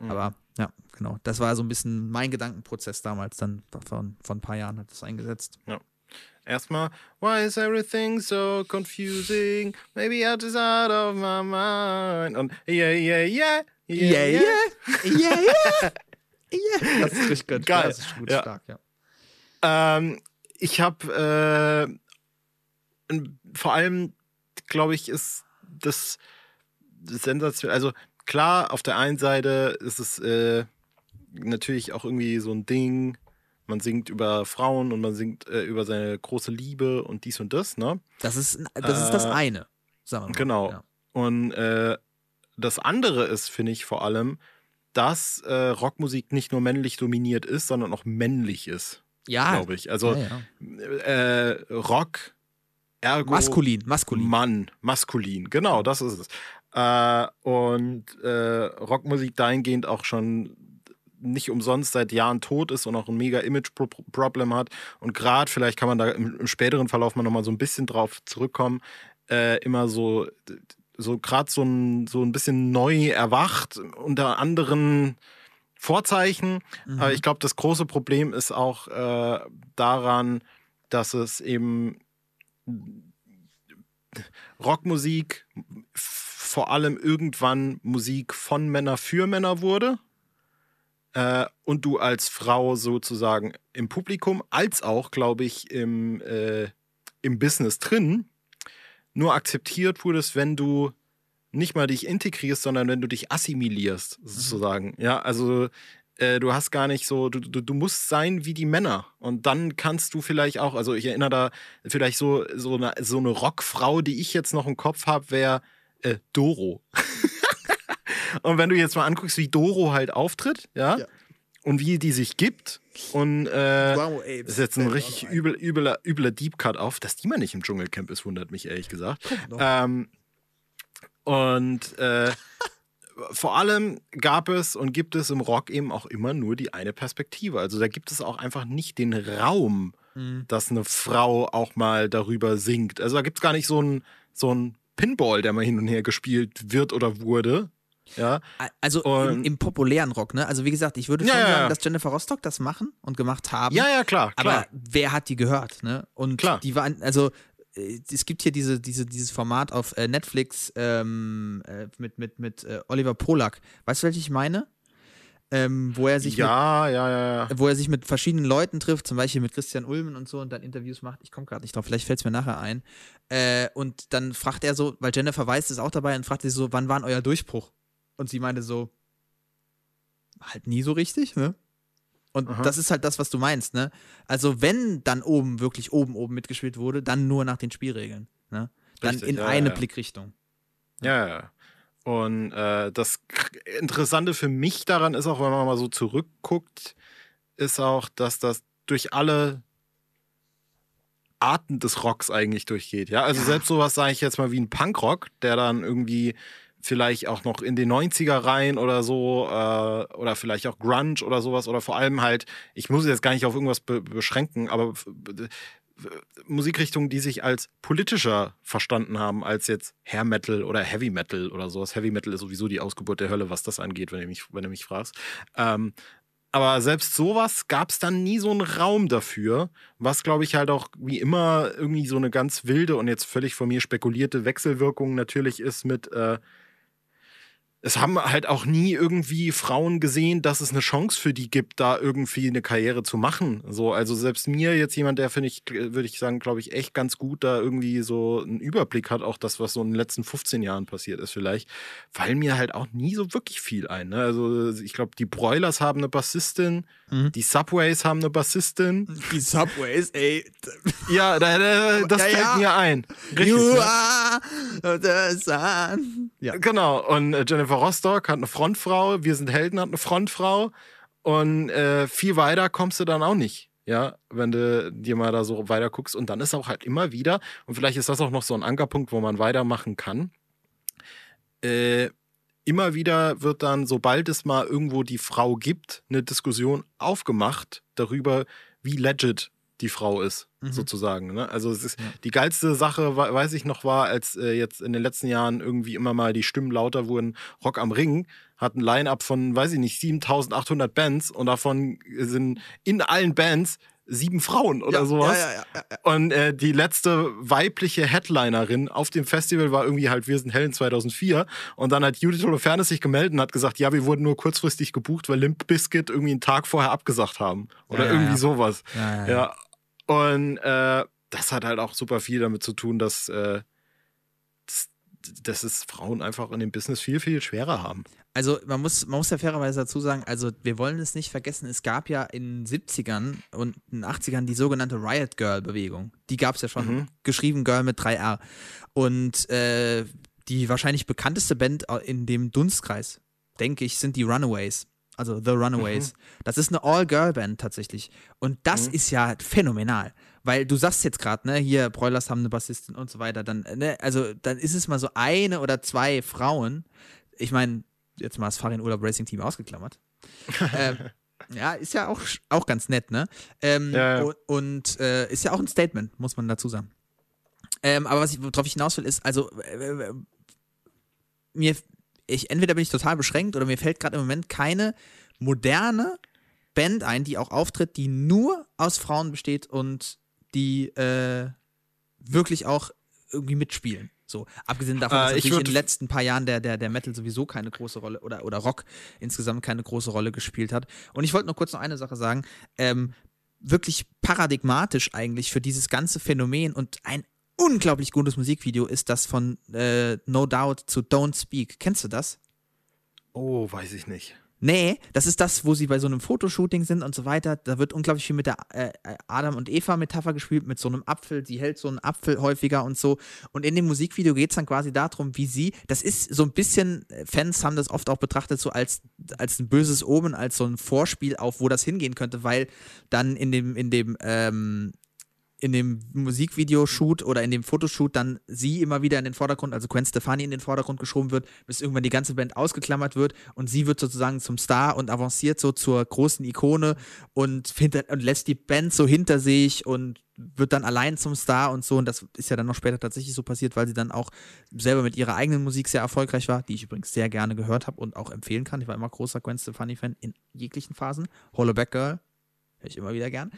Mhm. Aber ja, genau. Das war so ein bisschen mein Gedankenprozess damals, dann von, von ein paar Jahren hat das eingesetzt. Ja. Erstmal, why is everything so confusing? Maybe I just out of my mind. Und yeah, yeah, yeah, yeah, yeah, yeah, yeah, yeah. yeah. Das ist richtig gut. Geil. Das ist gut ja. stark, ja. Ähm, ich habe äh, vor allem, glaube ich, ist das Sensation. Also klar, auf der einen Seite ist es äh, natürlich auch irgendwie so ein Ding. Man singt über Frauen und man singt äh, über seine große Liebe und dies und das, ne? Das ist das, ist das äh, eine, sagen wir mal. Genau. Ja. Und äh, das andere ist, finde ich, vor allem, dass äh, Rockmusik nicht nur männlich dominiert ist, sondern auch männlich ist ja. glaube ich. Also ja, ja. Äh, Rock, ergo maskulin, maskulin. Mann, maskulin, genau, das ist es. Äh, und äh, Rockmusik dahingehend auch schon nicht umsonst seit Jahren tot ist und auch ein mega Image-Problem hat. Und gerade, vielleicht kann man da im, im, späteren Verlauf mal nochmal so ein bisschen drauf zurückkommen, äh, immer so, so gerade so ein, so ein bisschen neu erwacht, unter anderen Vorzeichen. Mhm. Aber ich glaube, das große Problem ist auch äh, daran, dass es eben Rockmusik vor allem irgendwann Musik von Männer für Männer wurde äh, und du als Frau sozusagen im Publikum als auch, glaube ich, im, äh, im Business drin nur akzeptiert wurdest, wenn du nicht mal dich integrierst, sondern wenn du dich assimilierst, sozusagen. Mhm. Ja, also äh, du hast gar nicht so, du, du, du musst sein wie die Männer. Und dann kannst du vielleicht auch, also ich erinnere da vielleicht so, so eine, so eine Rockfrau, die ich jetzt noch im Kopf habe, wäre äh, Doro. und wenn du jetzt mal anguckst, wie Doro halt auftritt, ja, ja. und wie die sich gibt, und äh, wow, ey, das ist jetzt ein richtig übel, übler, übler Deep Cut auf, dass die mal nicht im Dschungelcamp ist, wundert mich ehrlich gesagt. Ähm, und äh, vor allem gab es und gibt es im Rock eben auch immer nur die eine Perspektive. Also da gibt es auch einfach nicht den Raum, mhm. dass eine Frau auch mal darüber singt. Also da gibt es gar nicht so einen so Pinball, der mal hin und her gespielt wird oder wurde. Ja. Also im, im, populären Rock, ne? Also wie gesagt, ich würde schon ja, sagen, dass Jennifer Rostock das machen und gemacht haben. Ja, ja, klar. klar. Aber wer hat die gehört, ne? Und klar. die waren, also es gibt hier diese, diese, dieses Format auf äh, Netflix ähm, äh, mit, mit, mit äh, Oliver Polak. Weißt du, welches ich meine? Ähm, wo er sich ja, mit, ja, ja, wo er sich mit verschiedenen Leuten trifft, zum Beispiel mit Christian Ulmen und so und dann Interviews macht. Ich komme gerade nicht drauf, vielleicht fällt es mir nachher ein. Äh, und dann fragt er so, weil Jennifer Weiss ist auch dabei und fragt sie so, wann war euer Durchbruch? Und sie meinte so, halt nie so richtig, ne? Und Aha. das ist halt das, was du meinst, ne? Also, wenn dann oben wirklich oben, oben mitgespielt wurde, dann nur nach den Spielregeln, ne? Dann Richtig, in ja, eine ja. Blickrichtung. Ja, ja. Und äh, das Interessante für mich daran ist auch, wenn man mal so zurückguckt, ist auch, dass das durch alle Arten des Rocks eigentlich durchgeht. Ja, also ja. selbst sowas sage ich jetzt mal wie ein Punkrock, der dann irgendwie vielleicht auch noch in den 90er rein oder so äh, oder vielleicht auch Grunge oder sowas oder vor allem halt, ich muss jetzt gar nicht auf irgendwas be beschränken, aber Musikrichtungen, die sich als politischer verstanden haben als jetzt Hair Metal oder Heavy Metal oder sowas. Heavy Metal ist sowieso die Ausgeburt der Hölle, was das angeht, wenn du mich, wenn du mich fragst. Ähm, aber selbst sowas gab es dann nie so einen Raum dafür, was glaube ich halt auch wie immer irgendwie so eine ganz wilde und jetzt völlig von mir spekulierte Wechselwirkung natürlich ist mit äh, es haben halt auch nie irgendwie Frauen gesehen, dass es eine Chance für die gibt, da irgendwie eine Karriere zu machen. So, also selbst mir jetzt jemand, der finde ich, würde ich sagen, glaube ich, echt ganz gut da irgendwie so einen Überblick hat, auch das, was so in den letzten 15 Jahren passiert ist, vielleicht, fallen mir halt auch nie so wirklich viel ein. Ne? Also ich glaube, die Broilers haben eine Bassistin, mhm. die Subways haben eine Bassistin. Die Subways, ey. Ja, das ja, fällt ja. mir ein. Richtig, you ne? are the sun. Ja. Genau, und äh, Jennifer Jennifer Rostock hat eine Frontfrau, Wir sind Helden hat eine Frontfrau und äh, viel weiter kommst du dann auch nicht. Ja, wenn du dir mal da so weiter guckst. Und dann ist auch halt immer wieder, und vielleicht ist das auch noch so ein Ankerpunkt, wo man weitermachen kann. Äh, immer wieder wird dann, sobald es mal irgendwo die Frau gibt, eine Diskussion aufgemacht darüber, wie legit die Frau ist, mhm. sozusagen. Ne? Also es ist ja. die geilste Sache, weiß ich noch, war, als äh, jetzt in den letzten Jahren irgendwie immer mal die Stimmen lauter wurden, Rock am Ring hat ein Line-Up von, weiß ich nicht, 7800 Bands und davon sind in allen Bands sieben Frauen oder ja, sowas. Ja, ja, ja, Und äh, die letzte weibliche Headlinerin auf dem Festival war irgendwie halt Wir sind Hellen 2004. Und dann hat Judith Holofernes sich gemeldet und hat gesagt, ja, wir wurden nur kurzfristig gebucht, weil Limp Bizkit irgendwie einen Tag vorher abgesagt haben. Oder irgendwie sowas. ja. Und äh, das hat halt auch super viel damit zu tun, dass, äh, dass, dass es Frauen einfach in dem Business viel, viel schwerer haben. Also man muss, man muss ja fairerweise dazu sagen, also wir wollen es nicht vergessen, es gab ja in den 70ern und in den 80ern die sogenannte Riot Girl Bewegung. Die gab es ja schon, mhm. geschrieben Girl mit 3R. Und äh, die wahrscheinlich bekannteste Band in dem Dunstkreis, denke ich, sind die Runaways also The Runaways. Mhm. Das ist eine All-Girl-Band tatsächlich. Und das mhm. ist ja phänomenal. Weil du sagst jetzt gerade, ne, hier, Broilers haben eine Bassistin und so weiter, dann, ne, also dann ist es mal so eine oder zwei Frauen. Ich meine, jetzt mal das Farin Urlaub Racing Team ausgeklammert. ähm, ja, ist ja auch, auch ganz nett, ne? Ähm, ja, ja. Und, und äh, ist ja auch ein Statement, muss man dazu sagen. Ähm, aber was ich, worauf ich hinaus will, ist, also äh, mir, ich, entweder bin ich total beschränkt oder mir fällt gerade im Moment keine moderne Band ein, die auch auftritt, die nur aus Frauen besteht und die äh, wirklich auch irgendwie mitspielen. So, abgesehen davon, Äh, dass ich natürlich in den letzten paar Jahren der, der, der Metal sowieso keine große Rolle oder, oder Rock insgesamt keine große Rolle gespielt hat. Und ich wollte noch kurz noch eine Sache sagen. Ähm, wirklich paradigmatisch eigentlich für dieses ganze Phänomen und ein unglaublich gutes Musikvideo ist das von äh, No Doubt zu Don't Speak. Kennst du das? Oh, weiß ich nicht. Nee, das ist das, wo sie bei so einem Fotoshooting sind und so weiter. Da wird unglaublich viel mit der äh, Adam und Eva-Metapher gespielt, mit so einem Apfel. Sie hält so einen Apfel häufiger und so. Und in dem Musikvideo geht es dann quasi darum, wie sie, das ist so ein bisschen, äh, Fans haben das oft auch betrachtet, so als, als ein böses Omen, als so ein Vorspiel auf, wo das hingehen könnte, weil dann in dem, in dem, ähm, in dem Musikvideoshoot oder in dem Fotoshoot dann sie immer wieder in den Vordergrund, also Gwen Stefani in den Vordergrund geschoben wird, bis irgendwann die ganze Band ausgeklammert wird und sie wird sozusagen zum Star und avanciert so zur großen Ikone und, hinter, und lässt die Band so hinter sich und wird dann allein zum Star und so. Und das ist ja dann noch später tatsächlich so passiert, weil sie dann auch selber mit ihrer eigenen Musik sehr erfolgreich war, die ich übrigens sehr gerne gehört habe und auch empfehlen kann. Ich war immer großer Gwen Stefani-Fan in jeglichen Phasen. Hollaback Girl, höre ich immer wieder gern.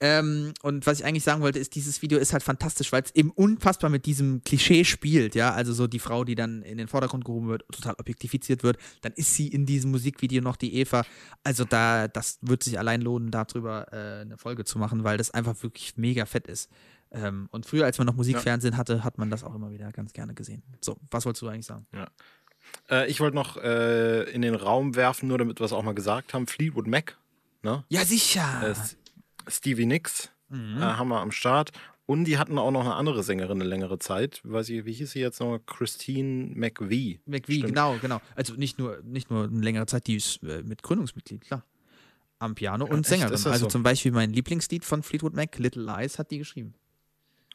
Ähm, und was ich eigentlich sagen wollte, ist, dieses Video ist halt fantastisch, weil es eben unfassbar mit diesem Klischee spielt, ja. Also so die Frau, die dann in den Vordergrund gehoben wird, total objektifiziert wird, dann ist sie in diesem Musikvideo noch die Eva. Also da, das wird sich allein lohnen, darüber äh, eine Folge zu machen, weil das einfach wirklich mega fett ist. Ähm, und früher, als man noch Musikfernsehen hatte, hat man das auch immer wieder ganz gerne gesehen. So, was wolltest du eigentlich sagen? Äh, ich wollte noch äh, in den Raum werfen, nur damit wir es auch mal gesagt haben. Fleetwood Mac, ne? Ja, sicher. Äh, Stevie Nicks Mhm. äh, haben wir am Start. Und die hatten auch noch eine andere Sängerin eine längere Zeit. Weiß ich, wie hieß sie jetzt noch? Christine McVie. McVie, Stimmt. genau, genau. Also nicht nur, nicht nur eine längere Zeit, die ist äh, mit Gründungsmitglied, klar. Am Piano und echt? Sängerin. Also so? zum Beispiel mein Lieblingslied von Fleetwood Mac, Little Lies, hat die geschrieben.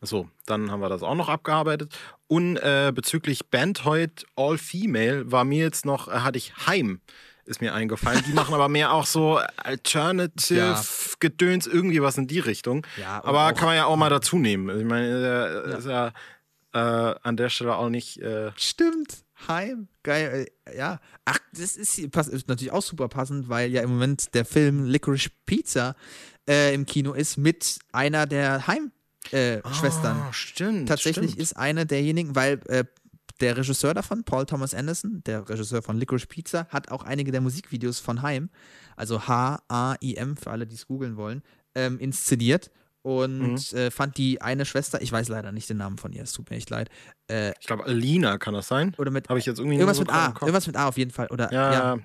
So, dann haben wir das auch noch abgearbeitet. Und äh, bezüglich Band heute All Female war mir jetzt noch, äh, hatte ich Heim, ist mir eingefallen. Die machen aber mehr auch so Alternative Ja. Gedöns, irgendwie was in die Richtung. Ja, aber kann man ja auch mal dazu nehmen. Ich meine, äh, ist ja äh, an der Stelle auch nicht. Äh, Stimmt. Heim. Geil. äh, Ja. Ach, das ist, pass- ist natürlich auch super passend, weil ja im Moment der Film Licorice Pizza äh, im Kino ist mit einer der Heim-Schwestern. Ah, stimmt. Tatsächlich stimmt. ist eine derjenigen, weil äh, der Regisseur davon, Paul Thomas Anderson, der Regisseur von Licorice Pizza, hat auch einige der Musikvideos von Heim, also H-A-I-M, für alle, die es googeln wollen, ähm, inszeniert und Mhm. äh, fand die eine Schwester, ich weiß leider nicht den Namen von ihr, es tut mir echt leid, äh, Ich glaube, Alina kann das sein. oder mit Habe ich jetzt irgendwie irgendwas mit A, irgendwas mit A auf jeden Fall, oder Ja, ja,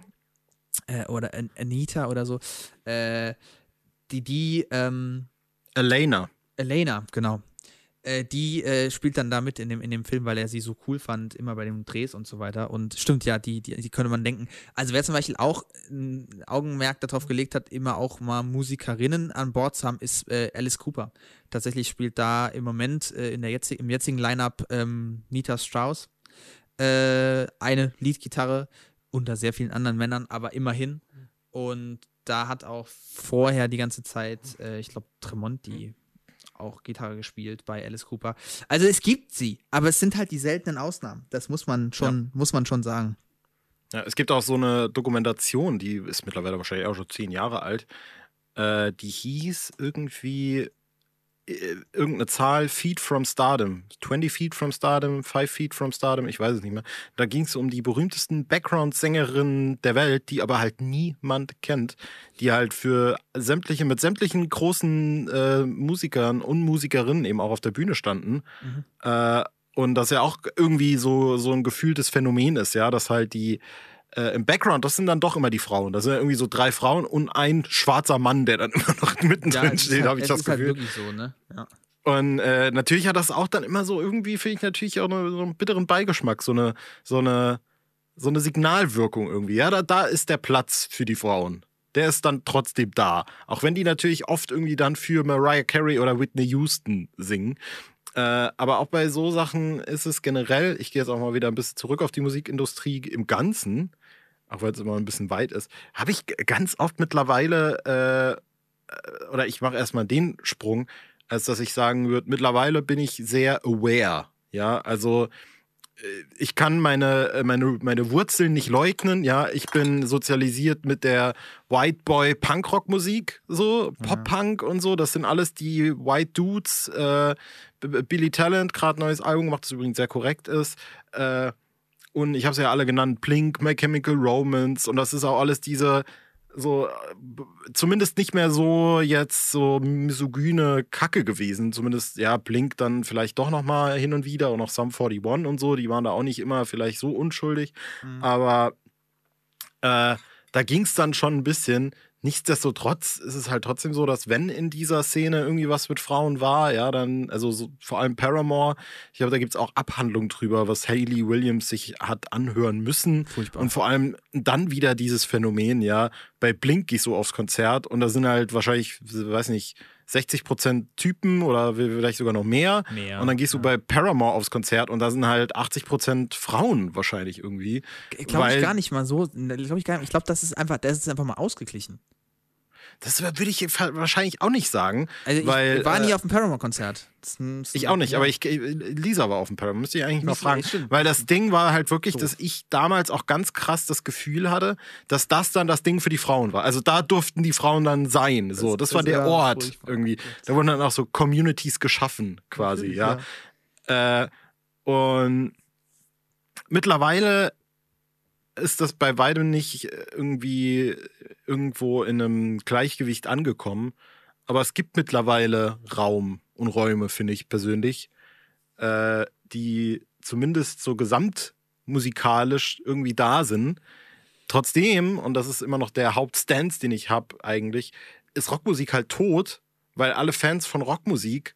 äh, oder An Anita oder so, äh, die, die, ähm, Elena. Elena, genau. Äh, die äh, spielt dann da mit in dem, in dem Film, weil er sie so cool fand, immer bei den Drehs und so weiter. Und stimmt ja, die, die, die könnte man denken. Also wer zum Beispiel auch ein Augenmerk darauf gelegt hat, immer auch mal Musikerinnen an Bord zu haben, ist äh, Alice Cooper. Tatsächlich spielt da im Moment äh, in der jetzi im jetzigen Line-Up ähm, Nita Strauss äh, eine Leadgitarre unter sehr vielen anderen Männern, aber immerhin. Und da hat auch vorher die ganze Zeit, äh, ich glaube, Tremonti auch Gitarre gespielt bei Alice Cooper. Also es gibt sie, aber es sind halt die seltenen Ausnahmen. Das muss man schon, muss man schon sagen. Ja, es gibt auch so eine Dokumentation, die ist mittlerweile wahrscheinlich auch schon zehn Jahre alt. Äh, die hieß irgendwie irgendeine Zahl, Feet from Stardom. 20 Feet from Stardom, 5 Feet from Stardom, ich weiß es nicht mehr. Da ging es um die berühmtesten Background-Sängerinnen der Welt, die aber halt niemand kennt, die halt für sämtliche, mit sämtlichen großen äh, Musikern und Musikerinnen eben auch auf der Bühne standen. Mhm. Äh, und das ja auch irgendwie so, so ein gefühltes Phänomen ist, ja, dass halt die äh, im Background, das sind dann doch immer die Frauen. Das sind ja irgendwie so drei Frauen und ein schwarzer Mann, der dann immer noch mittendrin ist steht, halt, habe ich das ist halt Gefühl. wirklich so, ne? Ja. Und äh, natürlich hat das auch dann immer so irgendwie, finde ich natürlich auch eine, so einen bitteren Beigeschmack, so eine, so eine, so eine Signalwirkung irgendwie. Ja, da, da ist der Platz für die Frauen. Der ist dann trotzdem da. Auch wenn die natürlich oft irgendwie dann für Mariah Carey oder Whitney Houston singen. Äh, aber auch bei so Sachen ist es generell, ich gehe jetzt auch mal wieder ein bisschen zurück auf die Musikindustrie im Ganzen, auch weil es immer ein bisschen weit ist, habe ich ganz oft mittlerweile, äh, äh, oder ich mache erstmal den Sprung, als dass ich sagen würde, mittlerweile bin ich sehr aware. Ja, also ich kann meine, äh, meine, meine Wurzeln nicht leugnen. Ja, ich bin sozialisiert mit der White Boy Punkrock Musik, so Pop Punk und so. Das sind alles die White Dudes. Äh, Billy Talent, gerade neues Album gemacht, das übrigens sehr korrekt ist. Äh, und ich habe es ja alle genannt: Blink, My Chemical Romance. Und das ist auch alles diese so zumindest nicht mehr so jetzt so misogyne Kacke gewesen. Zumindest, ja, Blink dann vielleicht doch noch mal hin und wieder und noch Sum 41 und so, die waren da auch nicht immer vielleicht so unschuldig. Mhm. Aber äh, da ging es dann schon ein bisschen Nichtsdestotrotz ist es halt trotzdem so, dass wenn in dieser Szene irgendwie was mit Frauen war, ja, dann, also so, vor allem Paramore, ich glaube, da gibt es auch Abhandlungen drüber, was Hayley Williams sich hat anhören müssen. Furchtbar. Und vor allem dann wieder dieses Phänomen, ja, bei Blink gehst du aufs Konzert und da sind halt wahrscheinlich, weiß nicht, 60 Prozent Typen oder vielleicht sogar noch mehr. mehr und dann gehst du ja. bei Paramore aufs Konzert und da sind halt 80 Prozent Frauen wahrscheinlich irgendwie. Glaube ich gar nicht mal so. Glaub ich ich glaube, das ist einfach, das ist einfach mal ausgeglichen. Das würde ich wahrscheinlich auch nicht sagen. Also weil, ich war nie äh, auf dem Paramore-Konzert. Ich auch nicht, ja. aber ich, Lisa war auf dem Paramore. Müsste ich eigentlich noch fragen. Weil das Ding war halt wirklich, so. dass ich damals auch ganz krass das Gefühl hatte, dass das dann das Ding für die Frauen war. Also da durften die Frauen dann sein. So, das, das war der Ort furchtbar. irgendwie. Da wurden dann auch so Communities geschaffen, quasi, ja. ja. Äh, und mittlerweile ist das bei weitem nicht äh, irgendwie irgendwo in einem Gleichgewicht angekommen. Aber es gibt mittlerweile Raum und Räume, finde ich persönlich, äh, die zumindest so gesamtmusikalisch irgendwie da sind. Trotzdem, und das ist immer noch der Hauptstance, den ich habe eigentlich, ist Rockmusik halt tot, weil alle Fans von Rockmusik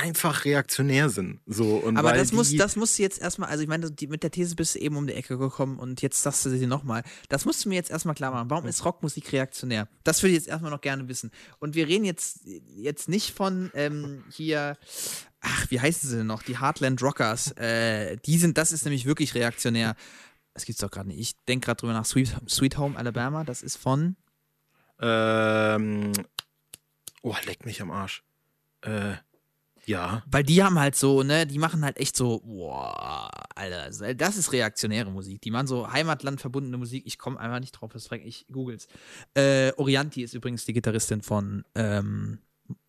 einfach reaktionär sind. So, und Aber das muss, das musst du jetzt erstmal, also ich meine, die, mit der These bist du eben um die Ecke gekommen und jetzt sagst du sie nochmal. Das musst du mir jetzt erstmal klar machen. Warum ist Rockmusik reaktionär? Das würde ich jetzt erstmal noch gerne wissen. Und wir reden jetzt, jetzt nicht von ähm, hier, ach, wie heißen sie denn noch? Die Heartland Rockers. Äh, die sind, das ist nämlich wirklich reaktionär. Das gibt's doch gerade nicht. Ich denke gerade drüber nach Sweet, Sweet Home Alabama. Das ist von. Ähm. Oh, leck mich am Arsch. Äh. Ja. Weil die haben halt so, ne, die machen halt echt so, boah, Alter, das ist reaktionäre Musik. Die machen so Heimatland verbundene Musik. Ich komme einfach nicht drauf, das ich googles. Äh, Orianti ist übrigens die Gitarristin von ähm,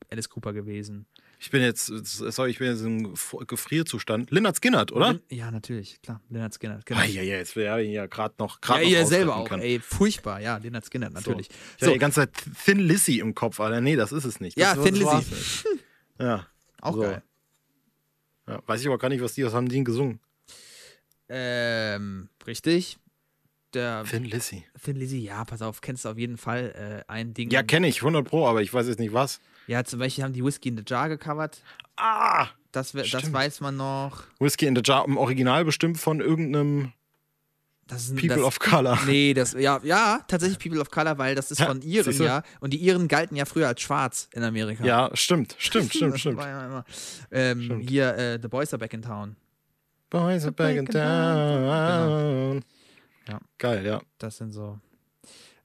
Alice Cooper gewesen. Ich bin jetzt, sorry, ich bin jetzt im Gefrierzustand. Lennart Skinnert, oder? Ja, natürlich, klar. Lennart Skinnert. Genau. Ah, ja, ja, jetzt wäre ja gerade noch. Grad ja, ihr selber auch, kann. ey, furchtbar, ja, Lennart Skinnert, natürlich. So. Ich so. die ganze Zeit Thin Lizzy im Kopf, Alter. Nee, das ist es nicht. Das ja, Thin Lizzy. Ja. Auch so. geil. Ja, weiß ich aber gar nicht, was die, was haben die gesungen? Ähm, richtig. Der Thin Lizzy. Thin Lizzy, ja, pass auf, kennst du auf jeden Fall äh, ein Ding. Ja, kenne ich, 100 Pro, aber ich weiß jetzt nicht was. Ja, zum Beispiel haben die Whiskey in the Jar gecovert. Ah! Das, das weiß man noch. Whiskey in the Jar, im Original bestimmt von irgendeinem ein, People das, of Color. Nee, das, ja, ja, tatsächlich People of Color, weil das ist ja, von Iren, ja. Und die Iren galten ja früher als schwarz in Amerika. Ja, stimmt, stimmt, stimmt, stimmt. Ja ähm, stimmt. Hier, äh, The Boys are back in town. Boys are back in town. Genau. Ja. Geil, ja. Das sind so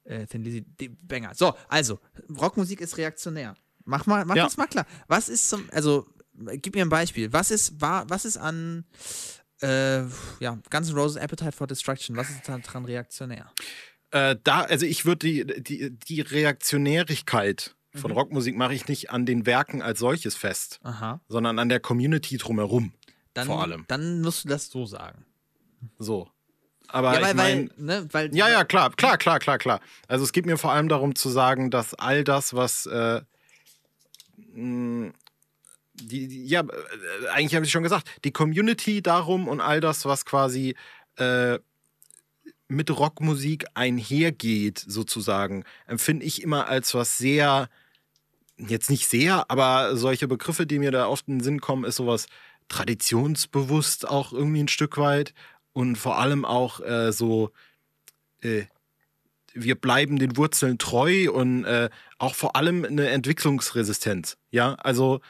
äh, Thin Lizzy, Banger. So, also, Rockmusik ist reaktionär. Mach mal, mach ja. das mal klar. Was ist zum, also, gib mir ein Beispiel. Was ist, war, was ist an äh, ja, Guns N' Roses Appetite for Destruction, was ist daran reaktionär? Äh, da, also ich würde die, die, die Reaktionärigkeit von mhm. Rockmusik mache ich nicht an den Werken als solches fest, Aha. sondern an der Community drumherum. Dann, vor allem. Dann musst du das so sagen. So. Aber ja, weil, ich mein, weil, ne, weil, ja, ja, klar, klar, klar, klar, klar. Also es geht mir vor allem darum zu sagen, dass all das, was äh, die, die, ja, äh, eigentlich habe ich schon gesagt, die Community darum und all das, was quasi äh, mit Rockmusik einhergeht, sozusagen, empfinde ich immer als was sehr, jetzt nicht sehr, aber solche Begriffe, die mir da oft in den Sinn kommen, ist sowas traditionsbewusst auch irgendwie ein Stück weit und vor allem auch äh, so, äh, wir bleiben den Wurzeln treu und äh, auch vor allem eine Entwicklungsresistenz. Ja, also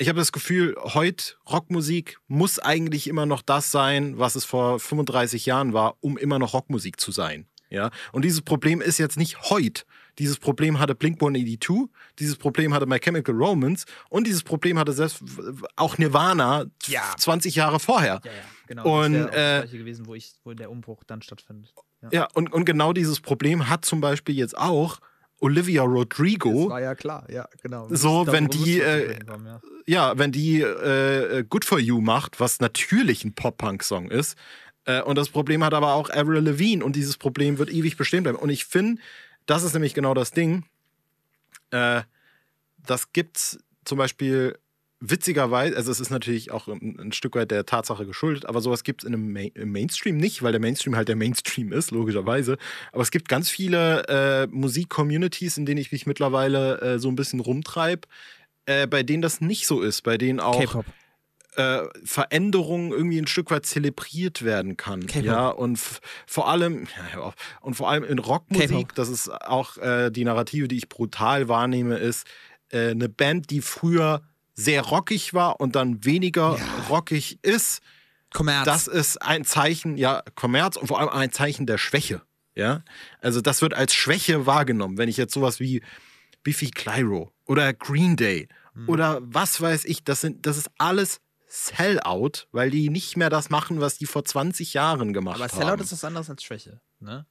ich habe das Gefühl, heute Rockmusik muss eigentlich immer noch das sein, was es vor 35 Jahren war, um immer noch Rockmusik zu sein. Ja, und dieses Problem ist jetzt nicht heute, Dieses Problem hatte Blink-182, dieses Problem hatte My Chemical Romance und dieses Problem hatte selbst auch Nirvana Ja. 20 Jahre vorher. Ja, ja, genau. Und, das wäre äh, gewesen, wo, ich, wo der Umbruch dann stattfindet. Ja, und, und genau dieses Problem hat zum Beispiel jetzt auch Olivia Rodrigo. Das war ja klar, ja, genau. So, wenn die, äh, kommen, ja. ja, wenn die äh, Good for You macht, was natürlich ein Pop-Punk-Song ist. Äh, und das Problem hat aber auch Avril Lavigne und dieses Problem wird ewig bestehen bleiben. Und ich finde, das ist nämlich genau das Ding. Äh, das gibt's zum Beispiel witzigerweise, also es ist natürlich auch ein, ein Stück weit der Tatsache geschuldet, aber sowas gibt es im Mainstream nicht, weil der Mainstream halt der Mainstream ist, logischerweise. Aber es gibt ganz viele äh, Musik-Communities, in denen ich mich mittlerweile äh, so ein bisschen rumtreibe, äh, bei denen das nicht so ist, bei denen auch äh, Veränderungen irgendwie ein Stück weit zelebriert werden kann. Ja, und vor allem, ja, und vor allem in Rockmusik, das ist auch äh, die Narrative, die ich brutal wahrnehme, ist äh, eine Band, die früher sehr rockig war und dann weniger rockig ist. Kommerz. Das ist ein Zeichen, ja, Kommerz und vor allem ein Zeichen der Schwäche. Ja, also das wird als Schwäche wahrgenommen, wenn ich jetzt sowas wie Biffy Clyro oder Green Day Hm. oder was weiß ich, das sind, das ist alles Sellout, weil die nicht mehr das machen, was die vor 20 Jahren gemacht aber haben. Sellout ist was anderes als Schwäche, ne?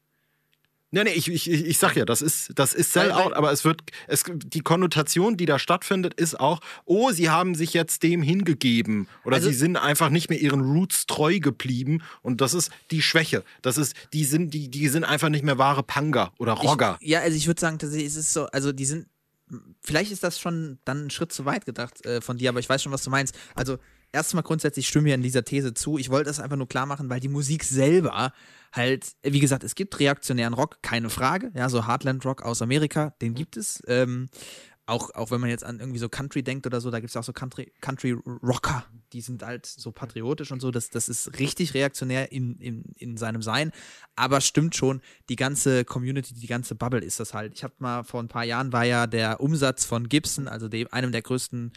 Nee, nee, ich, ich, ich sag ja, das ist, das ist Sellout, aber es wird, es, die Konnotation, die da stattfindet, ist auch, oh, sie haben sich jetzt dem hingegeben oder Also- sie sind einfach nicht mehr ihren Roots treu geblieben und das ist die Schwäche. Das ist, die sind, die, die sind einfach nicht mehr wahre Panga oder Rogger. Ich, ja, also ich würde sagen, tatsächlich ist es so, also die sind, vielleicht ist das schon dann ein Schritt zu weit gedacht äh, von dir, aber ich weiß schon, was du meinst. Also erstmal grundsätzlich stimme ich in dieser These zu. Ich wollte das einfach nur klar machen, weil die Musik selber halt, wie gesagt, es gibt reaktionären Rock, keine Frage. Ja, so Heartland Rock aus Amerika, den gibt es. Ähm, auch, auch wenn man jetzt an irgendwie so Country denkt oder so, da gibt es auch so Country, Country Rocker, die sind halt so patriotisch und so. Das, das ist richtig reaktionär in, in, in seinem Sein. Aber stimmt schon, die ganze Community, die ganze Bubble ist das halt. Ich habe mal vor ein paar Jahren war ja der Umsatz von Gibson, also dem, einem der größten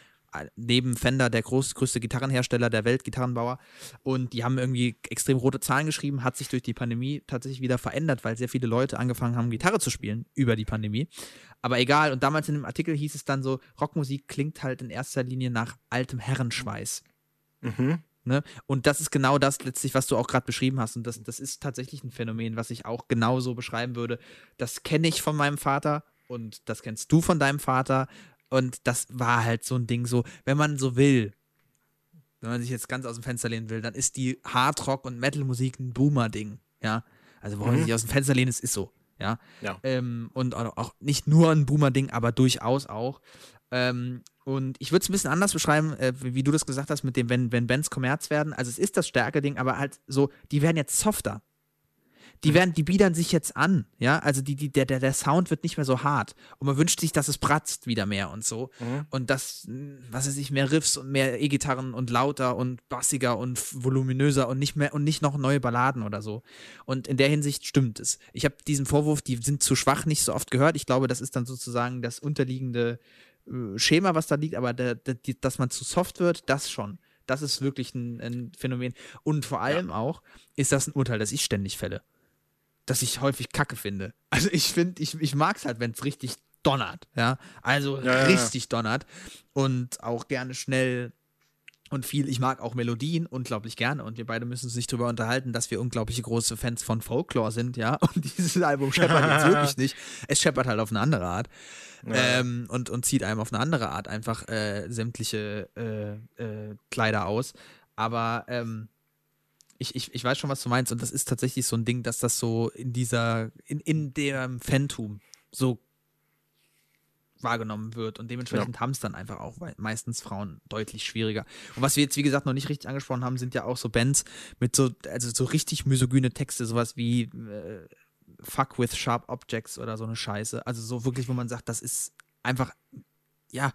neben Fender der groß, größte Gitarrenhersteller der Welt, Gitarrenbauer. Und die haben irgendwie extrem rote Zahlen geschrieben, hat sich durch die Pandemie tatsächlich wieder verändert, weil sehr viele Leute angefangen haben, Gitarre zu spielen über die Pandemie. Aber egal, und damals in dem Artikel hieß es dann so, Rockmusik klingt halt in erster Linie nach altem Herrenschweiß. Mhm. Ne? Und das ist genau das letztlich, was du auch gerade beschrieben hast. Und das, das ist tatsächlich ein Phänomen, was ich auch genauso beschreiben würde. Das kenne ich von meinem Vater und das kennst du von deinem Vater. Und das war halt so ein Ding, so, wenn man so will, wenn man sich jetzt ganz aus dem Fenster lehnen will, dann ist die Hardrock- und Metal-Musik ein Boomer-Ding. Ja. Also, man Mhm. sich aus dem Fenster lehnt, ist, ist so. Ja. Ja. Ähm, und auch nicht nur ein Boomer-Ding, aber durchaus auch. Ähm, und ich würde es ein bisschen anders beschreiben, äh, wie, du das gesagt hast, mit dem, wenn, wenn Bands Kommerz werden. Also es ist das Stärke-Ding, aber halt so, die werden jetzt softer. Die werden, die biedern sich jetzt an, ja. Also die, die, der, der, der Sound wird nicht mehr so hart. Und man wünscht sich, dass es bratzt wieder mehr und so. Mhm. Und das, was weiß ich, mehr Riffs und mehr E-Gitarren und lauter und bassiger und voluminöser und nicht mehr und nicht noch neue Balladen oder so. Und in der Hinsicht stimmt es. Ich habe diesen Vorwurf, die sind zu schwach, nicht so oft gehört. Ich glaube, das ist dann sozusagen das unterliegende äh, Schema, was da liegt, aber der, der, die, dass man zu soft wird, das schon. Das ist wirklich ein, ein Phänomen. Und vor allem auch ist das ein Urteil, das ich ständig fälle. Das ich häufig kacke finde. Also ich finde, ich, ich mag es halt, wenn es richtig donnert. Ja, also Ja, ja, ja. richtig donnert. Und auch gerne schnell und viel. Ich mag auch Melodien unglaublich gerne und wir beide müssen uns nicht drüber unterhalten, dass wir unglaubliche große Fans von Folklore sind, ja. Und dieses Album scheppert jetzt wirklich nicht. Es scheppert halt auf eine andere Art. Ähm, und, und zieht einem auf eine andere Art einfach äh, sämtliche äh, äh, Kleider aus. Aber ähm, ich, ich, ich weiß schon, was du meinst. Und das ist tatsächlich so ein Ding, dass das so in dieser, in, in dem Phantom so wahrgenommen wird. Und dementsprechend haben es dann einfach auch meistens Frauen deutlich schwieriger. Und was wir jetzt, wie gesagt, noch nicht richtig angesprochen haben, sind ja auch so Bands mit so, also so richtig misogyne Texte, sowas wie äh, Fuck with Sharp Objects oder so eine Scheiße. Also so wirklich, wo man sagt, das ist einfach, ja,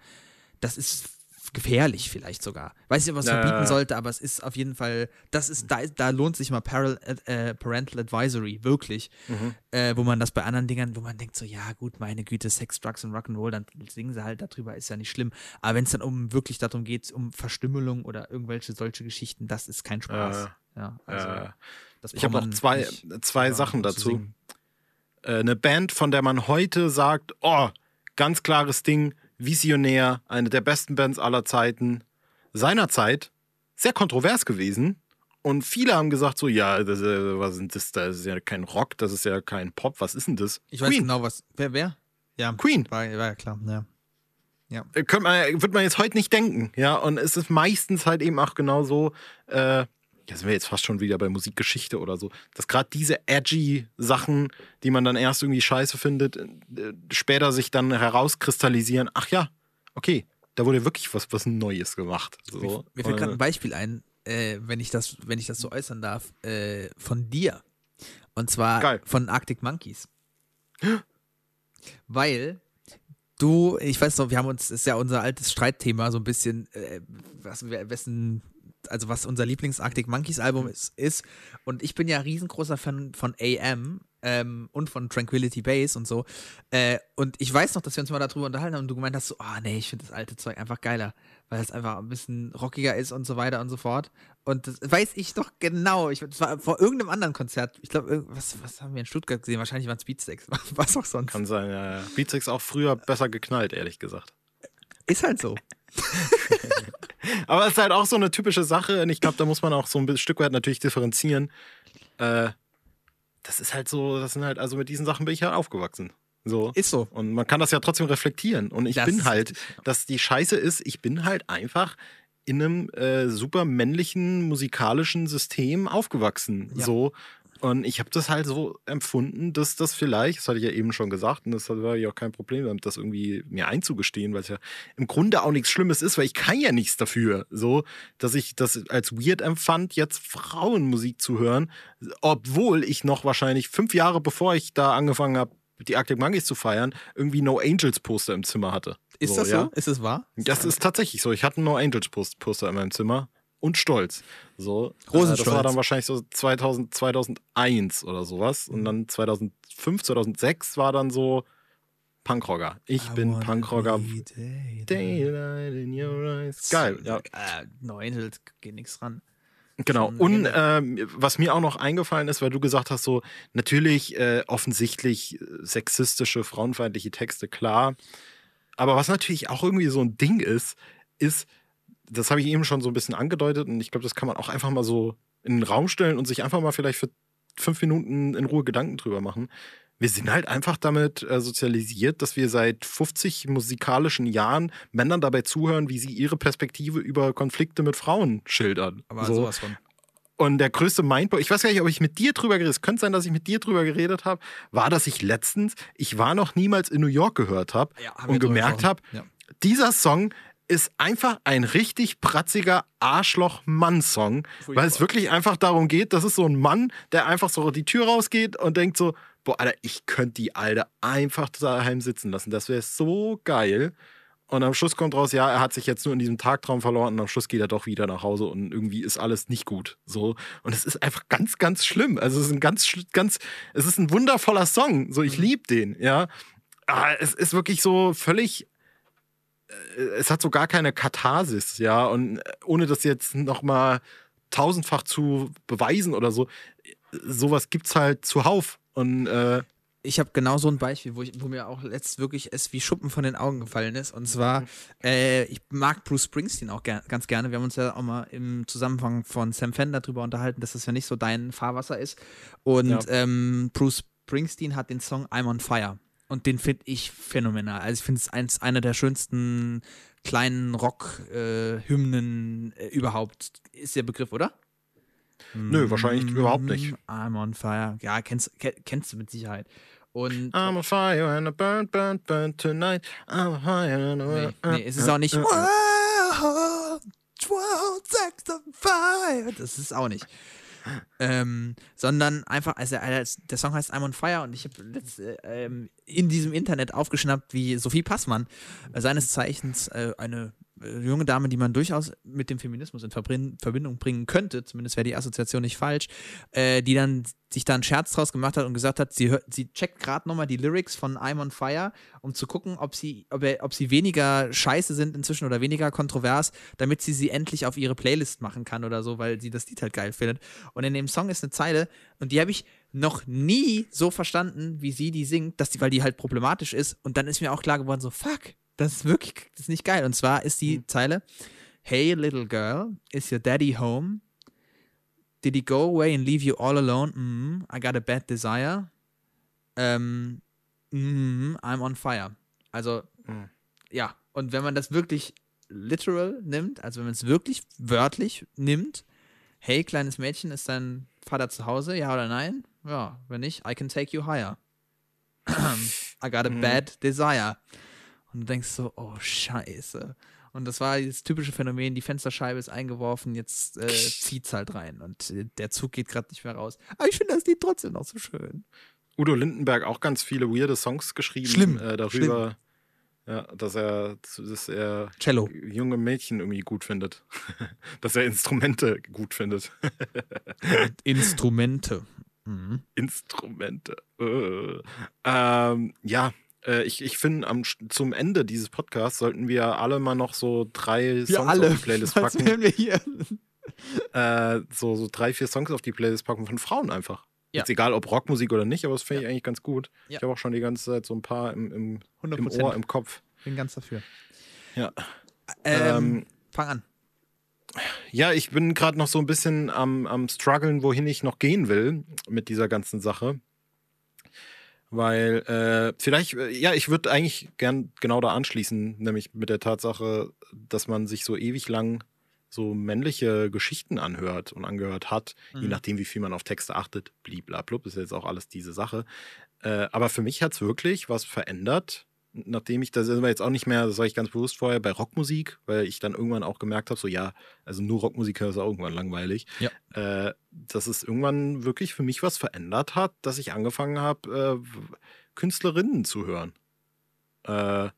das ist gefährlich vielleicht sogar. Weiß nicht, ob man es verbieten sollte, aber es ist auf jeden Fall, das ist, da, da lohnt sich mal Paral, äh, Parental Advisory, wirklich. Mhm. Äh, wo man das bei anderen Dingern, wo man denkt so, ja gut, meine Güte, Sex, Drugs und Rock'n'Roll, dann singen sie halt darüber, ist ja nicht schlimm. Aber wenn es dann um wirklich darum geht, um Verstümmelung oder irgendwelche solche Geschichten, das ist kein Spaß. Ja, Ja, also Äh, ich habe noch zwei, nicht zwei Sachen zu dazu. Äh, eine Band, von der man heute sagt, oh, ganz klares Ding, visionär, eine der besten Bands aller Zeiten. Seinerzeit sehr kontrovers gewesen. Und viele haben gesagt so, ja, das, äh, was ist das? Das ist ja kein Rock, das ist ja kein Pop, was ist denn das? Ich weiß genau, was. Wer, wer? Ja. Queen. War, war ja klar, ja. Äh, Könnte man, wird man jetzt heute nicht denken, ja. Und es ist meistens halt eben auch genau so, äh, ja, sind wir jetzt fast schon wieder bei Musikgeschichte oder so, dass gerade diese edgy Sachen, die man dann erst irgendwie scheiße findet, äh, später sich dann herauskristallisieren, ach ja, okay, da wurde wirklich was, was Neues gemacht. So. Mir, mir fällt gerade ein Äh, Beispiel ein, äh, wenn, ich das, wenn ich das so äußern darf, äh, von dir. Und zwar Geil. von Arctic Monkeys. Weil du, ich weiß noch, wir haben uns, ist ja unser altes Streitthema, so ein bisschen, äh, was, wessen, also was unser Lieblings-Arctic Monkeys Album ist, ist. Und ich bin ja riesengroßer Fan von AM ähm, und von Tranquility Base und so. Äh, und ich weiß noch, dass wir uns mal darüber unterhalten haben und du gemeint hast, so, ah nee, ich finde das alte Zeug einfach geiler, weil es einfach ein bisschen rockiger ist und so weiter und so fort. Und das weiß ich doch genau. Ich, das war vor irgendeinem anderen Konzert. Ich glaube, was, was haben wir in Stuttgart gesehen? Wahrscheinlich waren es Beatsticks. Was auch sonst. Kann sein, ja, ja. Beatsex auch früher besser geknallt, ehrlich gesagt. Ist halt so. Aber es ist halt auch so eine typische Sache und ich glaube, da muss man auch so ein Stück weit natürlich differenzieren. Äh, das ist halt so, das sind halt, also mit diesen Sachen bin ich halt aufgewachsen. So. Ist so. Und man kann das ja trotzdem reflektieren. Und ich Das bin halt, ja. dass die Scheiße ist, ich bin halt einfach in einem äh, super männlichen musikalischen System aufgewachsen. Ja. So. Und ich habe das halt so empfunden, dass das vielleicht, das hatte ich ja eben schon gesagt, und das war ja auch kein Problem damit, das irgendwie mir einzugestehen, weil es ja im Grunde auch nichts Schlimmes ist, weil ich kann ja nichts dafür, so, dass ich das als weird empfand, jetzt Frauenmusik zu hören, obwohl ich noch wahrscheinlich fünf Jahre bevor ich da angefangen habe, die Arctic Monkeys zu feiern, irgendwie No Angels Poster im Zimmer hatte. Ist so, das ja? so? Ist das wahr? Das ist tatsächlich so. Ich hatte ein No Angels Post- Poster in meinem Zimmer und Stolz. So. Rosenstolz. Äh, Das war dann wahrscheinlich so 2000, 2001 oder sowas. Und dann 2005, 2006 war dann so Punkrocker. Ich bin Punkrocker. Daylight in your eyes. Geil, ja. Äh, no Angels geht nichts ran. Genau. Und ähm, was mir auch noch eingefallen ist, weil du gesagt hast, so natürlich äh, offensichtlich äh, sexistische, frauenfeindliche Texte, klar. Aber was natürlich auch irgendwie so ein Ding ist, ist, das habe ich eben schon so ein bisschen angedeutet und ich glaube, das kann man auch einfach mal so in den Raum stellen und sich einfach mal vielleicht für fünf Minuten in Ruhe Gedanken drüber machen. Wir sind halt einfach damit äh, sozialisiert, dass wir seit 50 musikalischen Jahren Männern dabei zuhören, wie sie ihre Perspektive über Konflikte mit Frauen schildern. Aber so. sowas von. Und der größte Mindblow, ich weiß gar nicht, ob ich mit dir drüber geredet habe, es könnte sein, dass ich mit dir drüber geredet habe, war, dass ich letztens, ich war noch niemals in New York gehört habe Ja, und gemerkt habe, gesprochen. dieser Song ist einfach ein richtig pratziger Arschloch-Mann-Song, weil es wirklich einfach darum geht, das ist so ein Mann, der einfach so die Tür rausgeht und denkt so, boah, Alter, ich könnte die Alte einfach daheim sitzen lassen, das wäre so geil. Und am Schluss kommt raus, ja, er hat sich jetzt nur in diesem Tagtraum verloren und am Schluss geht er doch wieder nach Hause und irgendwie ist alles nicht gut. So. Und es ist einfach ganz, ganz schlimm. Also es ist ein ganz, ganz, es ist ein wundervoller Song. So, ich liebe den, ja. Aber es ist wirklich so völlig, es hat so gar keine Katharsis, ja. Und äh, ohne das jetzt nochmal tausendfach zu beweisen oder so, sowas gibt's halt zuhauf. Und äh, ich habe genau so ein Beispiel, wo, ich, wo mir auch letzt wirklich es wie Schuppen von den Augen gefallen ist. Und zwar, äh, ich mag Bruce Springsteen auch ger ganz gerne. Wir haben uns ja auch mal im Zusammenhang von Sam Fender darüber unterhalten, dass das ja nicht so dein Fahrwasser ist. Und Ja. ähm, Bruce Springsteen hat den Song I'm on Fire. Und den finde ich phänomenal. Also ich finde es eins einer der schönsten kleinen Rock-Hymnen äh, überhaupt. Ist der Begriff, oder? Nö, wahrscheinlich überhaupt nicht. I'm on fire. Ja, kennst, ke- kennst du mit Sicherheit. Und I'm on fire and I burn, burn, burn tonight. I'm on fire and I Nee, burn, nee, es ist auch nicht. äh, äh. Wow, 12 Sex on Fire. Das ist auch nicht. Ähm, sondern einfach, also äh, der Song heißt I'm on Fire und ich habe ähm, in diesem Internet aufgeschnappt, wie Sophie Passmann, äh, seines Zeichens äh, eine äh, junge Dame, die man durchaus mit dem Feminismus in Verbindung bringen könnte, zumindest wäre die Assoziation nicht falsch, äh, die dann sich da einen Scherz draus gemacht hat und gesagt hat, sie, sie checkt gerade nochmal die Lyrics von I'm on Fire, um zu gucken, ob sie, ob, ob sie weniger scheiße sind inzwischen oder weniger kontrovers, damit sie sie endlich auf ihre Playlist machen kann oder so, weil sie das Lied halt geil findet. Und in dem Song ist eine Zeile, und die habe ich noch nie so verstanden, wie sie die singt, dass die, weil die halt problematisch ist. Und dann ist mir auch klar geworden, so, fuck, das ist wirklich, das ist nicht geil. Und zwar ist die mhm. Zeile, Hey little girl, is your daddy home? Did he go away and leave you all alone? Mm, I got a bad desire. Ähm, mm, I'm on fire. Also, mhm. ja. Und wenn man das wirklich literal nimmt, also wenn man es wirklich wörtlich nimmt, hey, kleines Mädchen, ist dein Vater zu Hause? Ja oder nein? Ja, wenn nicht, I can take you higher. I got a mhm. bad desire. Und du denkst so, oh Scheiße. Und das war das typische Phänomen, die Fensterscheibe ist eingeworfen, jetzt äh, zieht's halt rein und äh, der Zug geht gerade nicht mehr raus. Aber ich finde das Lied trotzdem noch so schön. Udo Lindenberg auch ganz viele weirde Songs geschrieben Schlimm. Äh, darüber, Schlimm. Ja, dass er, dass er Cello. junge Mädchen irgendwie gut findet. dass er Instrumente gut findet. Instrumente. Mhm. Instrumente. Äh. Ähm, ja, äh, ich, ich finde, zum Ende dieses Podcasts sollten wir alle mal noch so drei wir Songs alle. auf die Playlist packen. Wir hier? Äh, so, so drei, vier Songs auf die Playlist packen von Frauen einfach. Ja. Jetzt egal, ob Rockmusik oder nicht, aber das finde ich ja. eigentlich ganz gut. Ja. Ich habe auch schon die ganze Zeit so ein paar im, im, im Ohr, im Kopf. Bin ganz dafür. Ja. Ähm, ähm, fang an. Ja, ich bin gerade noch so ein bisschen am, am struggeln, wohin ich noch gehen will mit dieser ganzen Sache. Weil äh, vielleicht, äh, ja, ich würde eigentlich gern genau da anschließen, nämlich mit der Tatsache, dass man sich so ewig lang so männliche Geschichten anhört und angehört hat, mhm. je nachdem, wie viel man auf Texte achtet, bliblablub, ist jetzt auch alles diese Sache. Äh, aber für mich hat es wirklich was verändert, nachdem ich, das ist jetzt auch nicht mehr, das sage ich ganz bewusst vorher, bei Rockmusik, weil ich dann irgendwann auch gemerkt habe, so ja, also nur Rockmusik ist auch irgendwann langweilig. Ja. Äh, dass es irgendwann wirklich für mich was verändert hat, dass ich angefangen habe, äh, Künstlerinnen zu hören. Äh,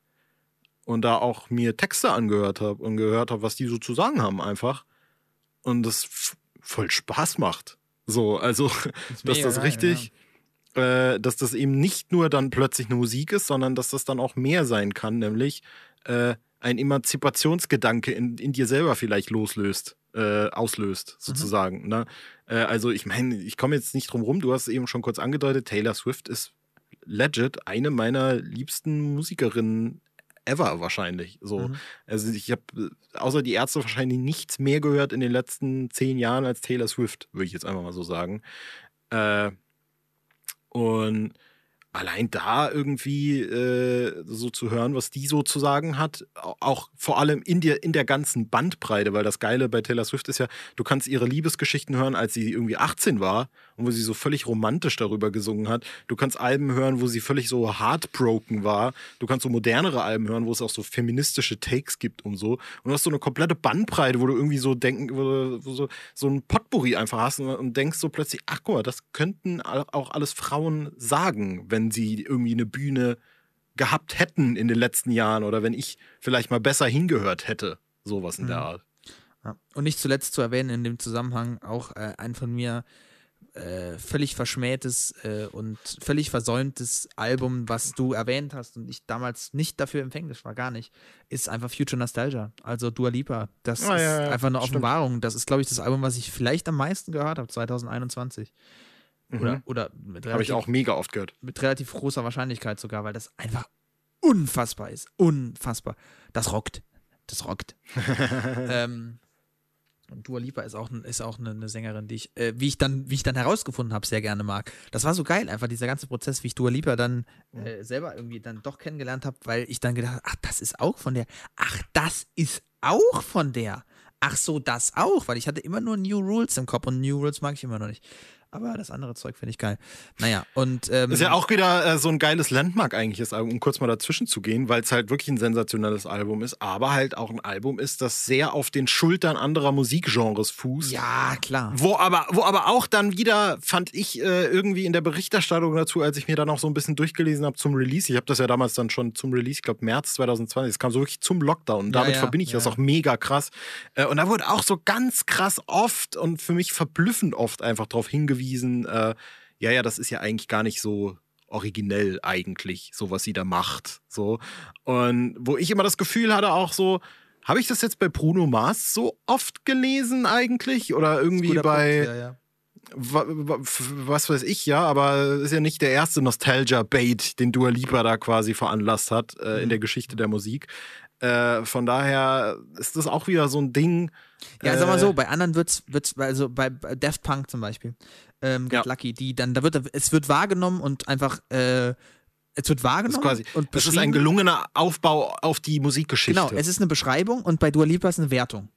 und da auch mir Texte angehört habe und gehört habe, was die so zu sagen haben einfach. Und das voll Spaß macht. So, also, das dass das richtig. Ja äh, dass das eben nicht nur dann plötzlich eine Musik ist, sondern dass das dann auch mehr sein kann, nämlich äh, ein Emanzipationsgedanke in, in dir selber vielleicht loslöst, äh, auslöst, mhm. sozusagen. Mhm. Ne? Äh, also ich meine, ich komme jetzt nicht drum rum, du hast es eben schon kurz angedeutet, Taylor Swift ist legit eine meiner liebsten Musikerinnen ever wahrscheinlich. So. Mhm. Also ich habe außer die Ärzte wahrscheinlich nichts mehr gehört in den letzten zehn Jahren als Taylor Swift, würde ich jetzt einfach mal so sagen. Äh, und allein da irgendwie äh, so zu hören, was die so zu sagen hat, auch vor allem in der, in der ganzen Bandbreite, weil das Geile bei Taylor Swift ist ja, du kannst ihre Liebesgeschichten hören, als sie irgendwie 18 war und wo sie so völlig romantisch darüber gesungen hat. Du kannst Alben hören, wo sie völlig so heartbroken war. Du kannst so modernere Alben hören, wo es auch so feministische Takes gibt und so. Und du hast so eine komplette Bandbreite, wo du irgendwie so denken, wo du so, so ein Potpourri einfach hast und, und denkst so plötzlich, ach guck mal, das könnten auch alles Frauen sagen, wenn wenn sie irgendwie eine Bühne gehabt hätten in den letzten Jahren oder wenn ich vielleicht mal besser hingehört hätte. Sowas in mhm. der Art. Ja. Und nicht zuletzt zu erwähnen in dem Zusammenhang auch äh, ein von mir äh, völlig verschmähtes äh, und völlig versäumtes Album, was du erwähnt hast und ich damals nicht dafür empfänglich war, gar nicht, ist einfach Future Nostalgia, also Dua Lipa. Das ah, ist ja, ja, einfach eine Offenbarung. Das ist, glaube ich, das Album, was ich vielleicht am meisten gehört habe, 2021. Oder, mhm. oder Habe ich auch mega oft gehört. Mit relativ großer Wahrscheinlichkeit sogar, weil das einfach unfassbar ist. Unfassbar. Das rockt. Das rockt. ähm, und Dua Lipa ist auch, ist auch eine, eine Sängerin, die ich, äh, wie ich dann, wie ich dann herausgefunden habe, sehr gerne mag. Das war so geil, einfach dieser ganze Prozess, wie ich Dua Lipa dann äh, selber irgendwie dann doch kennengelernt habe, weil ich dann gedacht habe, ach, das ist auch von der. Ach, das ist auch von der. Ach so, das auch, weil ich hatte immer nur New Rules im Kopf und New Rules mag ich immer noch nicht. Aber das andere Zeug finde ich geil. Naja, und. Ähm, ist ja auch wieder äh, so ein geiles Landmark eigentlich, das Album, um kurz mal dazwischen zu gehen, weil es halt wirklich ein sensationelles Album ist, aber halt auch ein Album ist, das sehr auf den Schultern anderer Musikgenres fußt. Ja, klar. Wo aber, wo aber auch dann wieder, fand ich äh, irgendwie in der Berichterstattung dazu, als ich mir dann auch so ein bisschen durchgelesen habe zum Release, ich habe das ja damals dann schon zum Release, ich glaube März 2020, es kam so wirklich zum Lockdown. Und damit ja, verbinde ich ja. das auch mega krass. Äh, und da wurde auch so ganz krass oft und für mich verblüffend oft einfach darauf hingewiesen, äh, ja, ja, das ist ja eigentlich gar nicht so originell eigentlich, so was sie da macht. So. Und wo ich immer das Gefühl hatte, auch so, habe ich das jetzt bei Bruno Mars so oft gelesen eigentlich? Oder irgendwie bei, Punkt, ja, ja. was weiß ich, ja, aber ist ja nicht der erste Nostalgia-Bait, den Dua Lipa da quasi veranlasst hat äh, in Mhm. der Geschichte der Musik. Äh, von daher ist das auch wieder so ein Ding. Ja, sag mal äh, so, bei anderen wird's, wird's also bei bei Daft Punk zum Beispiel, ähm, Get Ja. Lucky, die dann, da wird, es wird wahrgenommen und einfach, äh, es wird Das wahrgenommen ist quasi, und das ist ein gelungener Aufbau auf die Musikgeschichte. Genau, es ist eine Beschreibung und bei Dua Lipa ist eine Wertung.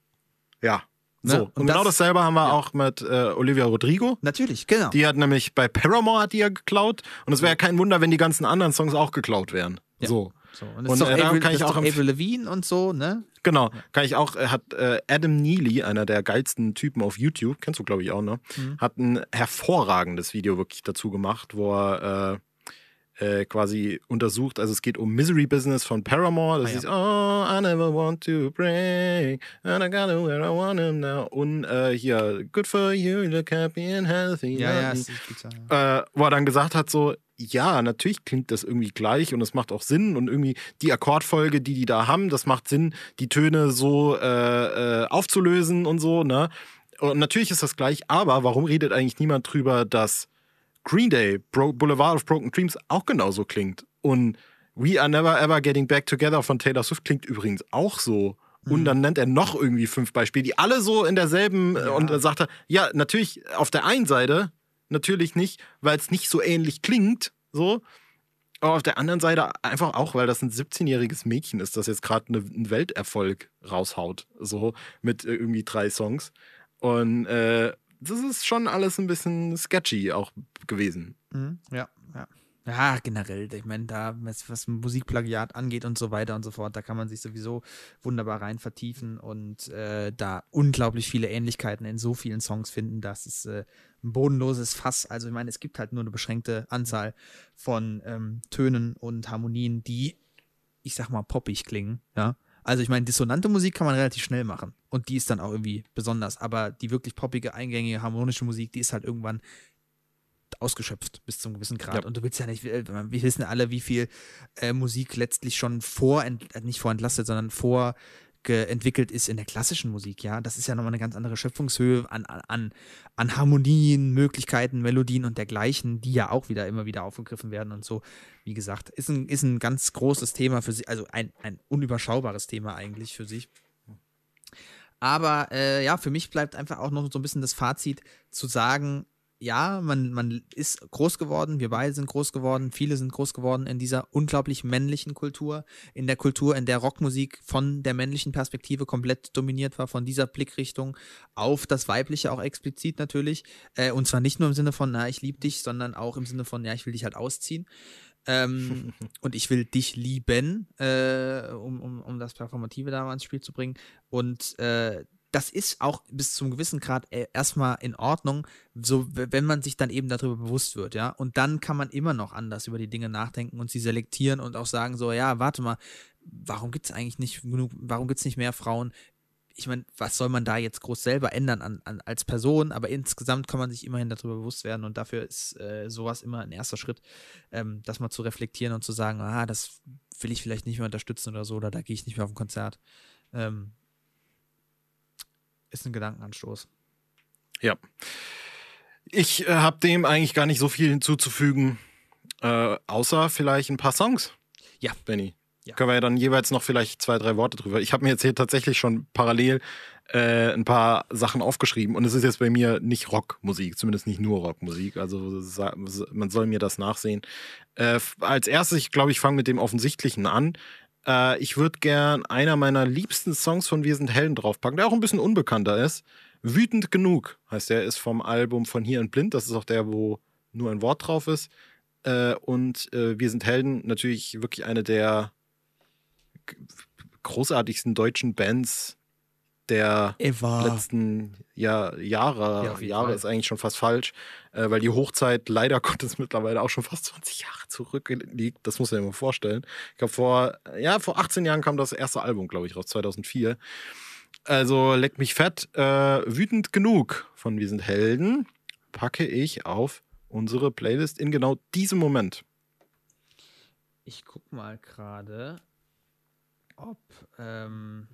ja. Ne? So. Und Und, genau das- dasselbe haben wir ja. auch mit äh, Olivia Rodrigo. Natürlich, genau. Die hat nämlich bei Paramore hat die ja geklaut. Und es wäre ja kein Wunder, wenn die ganzen anderen Songs auch geklaut wären. Ja. So. So, und und, äh, Avril, kann ich auch Avril Lavigne und so, ne? Genau, kann ich auch, er hat äh, Adam Neely, einer der geilsten Typen auf YouTube, kennst du glaube ich auch, ne? Mhm. Hat ein hervorragendes Video wirklich dazu gemacht, wo er äh, äh, quasi untersucht, also es geht um Misery Business von Paramore, das Ah, ja. ist Oh, I never want to break, and I gotta where I want him now. Und äh, hier, Good for you, look happy and healthy. Ja, ja, ist ja. äh, wo er dann gesagt hat, so, ja, natürlich klingt das irgendwie gleich und es macht auch Sinn und irgendwie die Akkordfolge, die die da haben, das macht Sinn, die Töne so äh, äh, aufzulösen und so, ne? Und natürlich ist das gleich, aber warum redet eigentlich niemand drüber, dass Green Day, Bro Boulevard of Broken Dreams auch genauso klingt und We Are Never Ever Getting Back Together von Taylor Swift klingt übrigens auch so. Und Mhm. dann nennt er noch irgendwie fünf Beispiele, die alle so in derselben, Ja. und dann sagt er, ja, natürlich auf der einen Seite, natürlich nicht, weil es nicht so ähnlich klingt, so. Aber auf der anderen Seite einfach auch, weil das ein 17-jähriges Mädchen ist, das jetzt gerade ne, einen Welterfolg raushaut, so mit äh, irgendwie drei Songs. Und äh, das ist schon alles ein bisschen sketchy auch gewesen. Mhm, ja, ja. Ja, generell, ich meine, da, was, Musikplagiat angeht und so weiter und so fort, da kann man sich sowieso wunderbar rein vertiefen und äh, da unglaublich viele Ähnlichkeiten in so vielen Songs finden, dass es äh, ein bodenloses Fass. Also, ich meine, es gibt halt nur eine beschränkte Anzahl von ähm, Tönen und Harmonien, die, ich sag mal, poppig klingen, ja. Also ich meine, dissonante Musik kann man relativ schnell machen und die ist dann auch irgendwie besonders, aber die wirklich poppige, eingängige, harmonische Musik, die ist halt irgendwann ausgeschöpft bis zum gewissen Grad. Ja. Und du willst ja nicht, äh, wir wissen alle, wie viel äh, Musik letztlich schon vor, äh, nicht vorentlastet, sondern vor entwickelt ist in der klassischen Musik, ja. Das ist ja nochmal eine ganz andere Schöpfungshöhe an, an, an Harmonien, Möglichkeiten, Melodien und dergleichen, die ja auch wieder immer wieder aufgegriffen werden und so. Wie gesagt, ist ein, ist ein ganz großes Thema für sich, also ein, ein unüberschaubares Thema eigentlich für sich. Aber äh, ja, für mich bleibt einfach auch noch so ein bisschen das Fazit zu sagen, ja, man, man ist groß geworden, wir beide sind groß geworden, viele sind groß geworden in dieser unglaublich männlichen Kultur, in der Kultur, in der Rockmusik von der männlichen Perspektive komplett dominiert war, von dieser Blickrichtung auf das Weibliche auch explizit natürlich. Äh, und zwar nicht nur im Sinne von, na, ich liebe dich, sondern auch im Sinne von, ja, ich will dich halt ausziehen. Ähm, und ich will dich lieben, äh, um, um, um das Performative da mal ins Spiel zu bringen. Und äh, das ist auch bis zum gewissen Grad äh, erstmal in Ordnung, so wenn man sich dann eben darüber bewusst wird, ja. Und dann kann man immer noch anders über die Dinge nachdenken und sie selektieren und auch sagen, so, ja, warte mal, warum gibt es eigentlich nicht genug, warum gibt es nicht mehr Frauen? Ich meine, was soll man da jetzt groß selber ändern an, an, als Person, aber insgesamt kann man sich immerhin darüber bewusst werden und dafür ist äh, sowas immer ein erster Schritt, ähm, das mal zu reflektieren und zu sagen, ah, das will ich vielleicht nicht mehr unterstützen oder so, oder da gehe ich nicht mehr auf ein Konzert. Ähm, ist ein Gedankenanstoß. Ja. Ich äh, habe dem eigentlich gar nicht so viel hinzuzufügen, äh, außer vielleicht ein paar Songs. Ja. Benny. Ja. Können wir ja dann jeweils noch vielleicht zwei, drei Worte drüber. Ich habe mir jetzt hier tatsächlich schon parallel äh, ein paar Sachen aufgeschrieben und es ist jetzt bei mir nicht Rockmusik, zumindest nicht nur Rockmusik. Also man soll mir das nachsehen. Äh, als erstes, ich glaube, ich fange mit dem Offensichtlichen an. Äh, ich würde gern einer meiner liebsten Songs von Wir sind Helden draufpacken, der auch ein bisschen unbekannter ist. Wütend genug heißt der, ist vom Album von Hier und Blind. Das ist auch der, wo nur ein Wort drauf ist. Äh, und äh, Wir sind Helden, natürlich wirklich eine der großartigsten deutschen Bands der Eva. letzten Jahr, Jahre. Ja, Jahre Fall. ist eigentlich schon fast falsch, äh, weil die Hochzeit leider Gottes mittlerweile auch schon fast 20 Jahre zurückliegt. Das muss man sich mal vorstellen. Ich glaube, vor, ja, vor 18 Jahren kam das erste Album, glaube ich, raus, 2004. Also leck mich fett. Äh, wütend genug von Wir sind Helden packe ich auf unsere Playlist in genau diesem Moment. Ich guck mal gerade, ob. Ähm,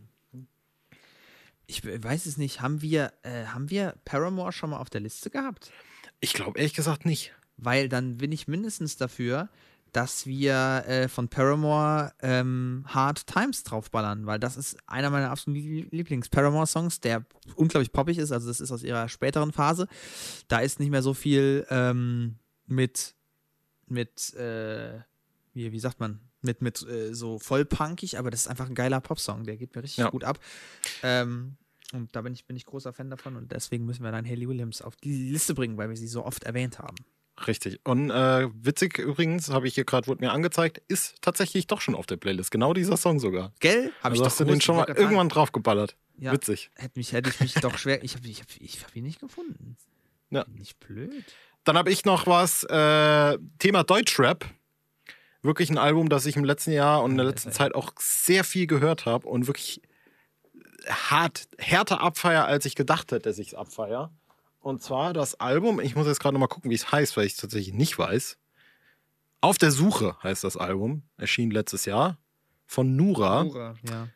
ich we- weiß es nicht. Haben wir, äh, haben wir Paramore schon mal auf der Liste gehabt? Ich glaube ehrlich gesagt nicht. Weil dann bin ich mindestens dafür, dass wir äh, von Paramore ähm, Hard Times draufballern, weil das ist einer meiner absoluten Lie- Lieblings-Paramore-Songs, der unglaublich poppig ist. Also, das ist aus ihrer späteren Phase. Da ist nicht mehr so viel ähm, mit, mit, äh, wie, wie sagt man, mit, mit äh, so voll punkig, aber das ist einfach ein geiler Popsong, der geht mir richtig Ja. gut ab. Ähm, und da bin ich, bin ich großer Fan davon und deswegen müssen wir dann Haley Williams auf die Liste bringen, weil wir sie so oft erwähnt haben. Richtig. Und äh, witzig übrigens, habe ich hier gerade, wurde mir angezeigt, ist tatsächlich doch schon auf der Playlist. Genau dieser Song sogar. Gell? Hab also hast du den schon ich mal irgendwann draufgeballert. Ja. Witzig. Hätte, mich, hätte ich mich doch schwer. Ich habe ich hab, ich hab ihn nicht gefunden. Ja. Nicht blöd. Dann habe ich noch was, äh, Thema Deutschrap. Wirklich ein Album, das ich im letzten Jahr und in der letzten Zeit auch sehr viel gehört habe und wirklich hart, härter abfeier, als ich gedacht hätte, dass ich es abfeier. Und zwar das Album, ich muss jetzt gerade nochmal gucken, wie es heißt, weil ich es tatsächlich nicht weiß. Auf der Suche heißt das Album, erschien letztes Jahr von Nura. Nura, ja.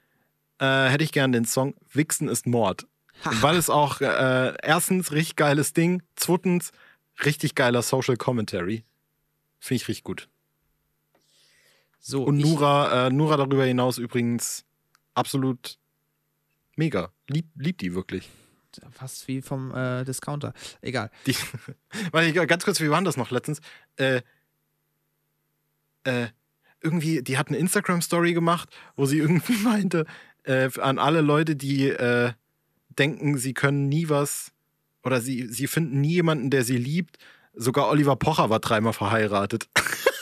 Äh, hätte ich gern den Song Wichsen ist Mord. Weil es auch äh, erstens richtig geiles Ding, zweitens richtig geiler Social Commentary. Finde ich richtig gut. So, Und Nura, äh, Nura darüber hinaus übrigens absolut mega. Lieb, liebt die wirklich. Fast wie vom äh, Discounter. Egal. Die, ganz kurz, wie war denn das noch letztens? Äh, äh, irgendwie, die hat eine Instagram-Story gemacht, wo sie irgendwie meinte, äh, an alle Leute, die äh, denken, sie können nie was oder sie, sie finden nie jemanden, der sie liebt. Sogar Oliver Pocher war dreimal verheiratet.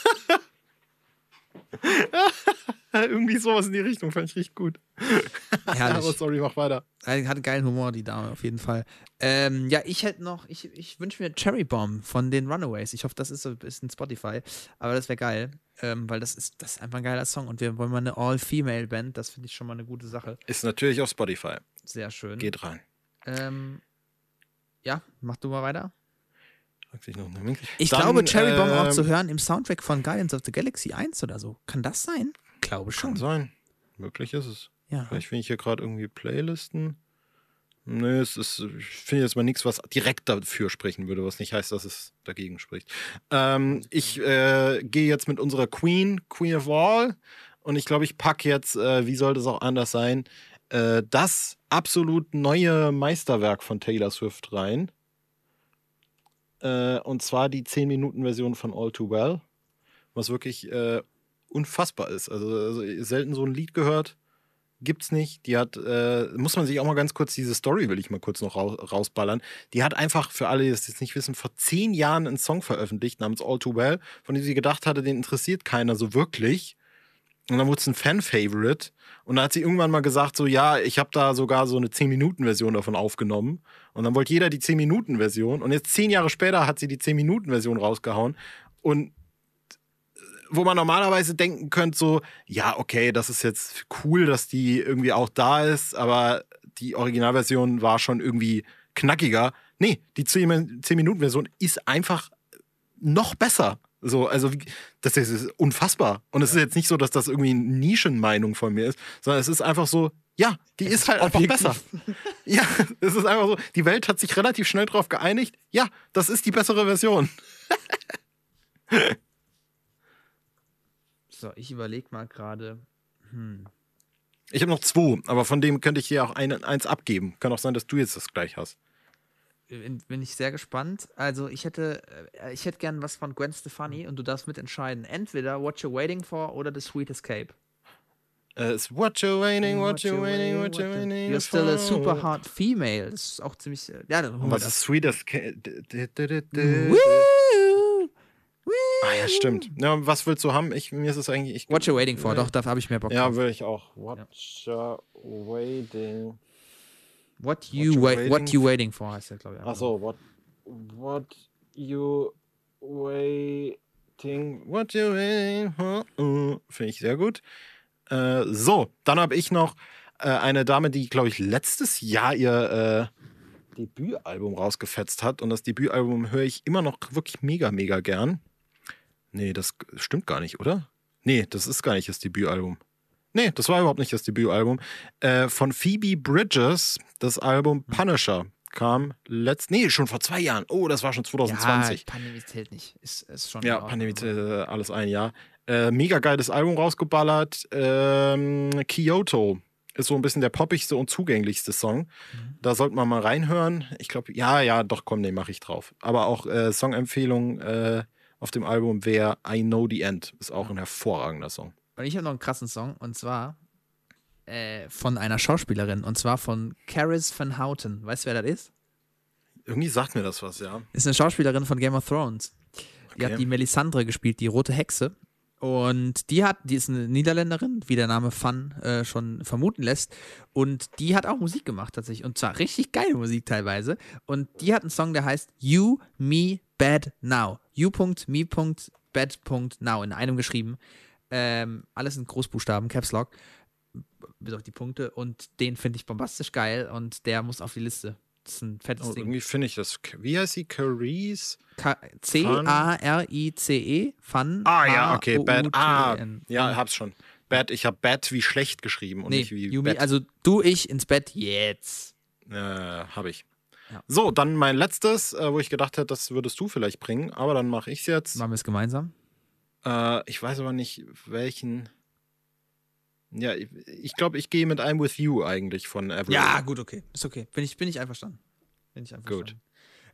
irgendwie sowas in die Richtung, fand ich richtig gut. Herrlich. Aber sorry, mach weiter. Hat geilen Humor, die Dame, auf jeden Fall. Ähm, ja, ich hätte noch, ich, ich wünsche mir Cherry Bomb von den Runaways. Ich hoffe, das ist so ein bisschen Spotify, aber das wäre geil, ähm, weil das ist, das ist einfach ein geiler Song und wir wollen mal eine All-Female-Band, das finde ich schon mal eine gute Sache. Ist natürlich auf Spotify. Sehr schön. Geht rein. Ähm, ja, mach du mal weiter. Sich noch eine. Ich Dann, glaube, Cherry Bomb auch ähm, zu hören im Soundtrack von Guardians of the Galaxy 1 oder so. Kann das sein? Glaube Kann schon. sein. Möglich ist es. Ja. Vielleicht finde ich hier gerade irgendwie Playlisten. Nö, es ist, ich finde jetzt mal nichts, was direkt dafür sprechen würde, was nicht heißt, dass es dagegen spricht. Ähm, ich äh, gehe jetzt mit unserer Queen, Queen of All, und ich glaube, ich packe jetzt, äh, wie sollte es auch anders sein, äh, das absolut neue Meisterwerk von Taylor Swift rein. Äh, und zwar die 10-Minuten-Version von All Too Well, was wirklich äh, unfassbar ist. Also, also selten so ein Lied gehört. Gibt's nicht. Die hat, äh, muss man sich auch mal ganz kurz, diese Story will ich mal kurz noch raus, rausballern. Die hat einfach, für alle, die das jetzt nicht wissen, vor zehn Jahren einen Song veröffentlicht namens All Too Well, von dem sie gedacht hatte, den interessiert keiner so wirklich. Und dann wurde es ein Fan-Favorite. Und dann hat sie irgendwann mal gesagt, so, ja, ich habe da sogar so eine 10-Minuten-Version davon aufgenommen. Und dann wollte jeder die 10-Minuten-Version. Und jetzt zehn Jahre später hat sie die 10-Minuten-Version rausgehauen. Und wo man normalerweise denken könnte, so, ja, okay, das ist jetzt cool, dass die irgendwie auch da ist, aber die Originalversion war schon irgendwie knackiger. Nee, die 10-Minuten-Version ist einfach noch besser. So, also, das ist unfassbar. Und es ist jetzt nicht so, dass das irgendwie eine Nischenmeinung von mir ist, sondern es ist einfach so, ja, die ist halt einfach besser. Ja, es ist einfach so, die Welt hat sich relativ schnell darauf geeinigt, ja, das ist die bessere Version. So, ich überlege mal gerade. Hm. Ich habe noch zwei, aber von dem könnte ich dir auch ein, eins abgeben. Kann auch sein, dass du jetzt das gleich hast. Bin ich sehr gespannt. Also ich hätte, äh, ich hätte gern was von Gwen Stefani und du darfst mitentscheiden. Entweder What You're Waiting For oder The Sweet Escape. Äh, ist What you waiting, what you waiting, what you waiting You're still a for? super hot female. Das ist auch ziemlich. äh, Ja, dann holen wir das. ist Sweet! Woo! Ah ja, stimmt. Ja, was willst du haben? Ich, mir ist es eigentlich. Ich, What you waiting for? Doch, dafür habe ich mehr Bock ja, will ich auch. What you waiting. What you, wait, what waiting you waiting for heißt der, glaube ich. Achso, what, what you waiting, what you waiting for? Uh, Finde ich sehr gut. Äh, so, dann habe ich noch äh, eine Dame, die, glaube ich, letztes Jahr ihr äh, Debütalbum rausgefetzt hat. Und das Debütalbum höre ich immer noch wirklich mega, mega gern. Nee, das stimmt gar nicht, oder? Nee, das ist gar nicht das Debütalbum. Nee, das war überhaupt nicht das Debütalbum. Äh, von Phoebe Bridges, das Album Punisher, kam letzt, nee, schon vor zwei Jahren. Oh, das war schon 2020. Ja, Pandemie zählt nicht. Ist, ist schon. Ja, in Pandemie, äh, alles ein Jahr. Äh, mega geiles Album rausgeballert. Ähm, Kyoto ist so ein bisschen der poppigste und zugänglichste Song. Mhm. Da sollte man mal reinhören. Ich glaube, ja, ja, doch, komm, den mache ich drauf. Aber auch äh, Songempfehlung äh, auf dem Album wäre I Know the End. Ist auch ein hervorragender Song. Und ich habe noch einen krassen Song und zwar äh, von einer Schauspielerin und zwar von Caris Van Houten. Weißt du, wer das ist? Irgendwie sagt mir das was, ja. Ist eine Schauspielerin von Game of Thrones. Die Okay. hat die Melisandre gespielt, die rote Hexe. Und die hat, die ist eine Niederländerin, wie der Name Van äh, schon vermuten lässt. Und die hat auch Musik gemacht tatsächlich. Und zwar richtig geile Musik teilweise. Und die hat einen Song, der heißt You, Me, Bad Now. You.me.bad.now in einem geschrieben. Ähm, alles in Großbuchstaben, Caps Lock. Bis auf die Punkte. Und den finde ich bombastisch geil. Und der muss auf die Liste. Das ist ein fettes Oh, Ding. irgendwie finde ich das. Wie heißt sie? Carice? C-A-R-I-C-E. Fun. Ah, ja, okay. Bad. Ah, H-O-U-T-E-N. ja, hab's schon. Bad, ich habe Bad wie schlecht geschrieben und Nee, nicht wie Yumi, Bad. also du, ich ins Bett jetzt. Äh, habe ich. Ja. So, dann mein letztes, äh, wo ich gedacht hätte, das würdest du vielleicht bringen, aber dann mache ich es jetzt. Machen wir es gemeinsam? Äh, ich weiß aber nicht, welchen. Ja, ich, ich glaube, ich gehe mit I'm With You eigentlich von Avril. Ja, gut, okay. Ist okay. Bin ich, bin ich einverstanden. Bin ich einverstanden.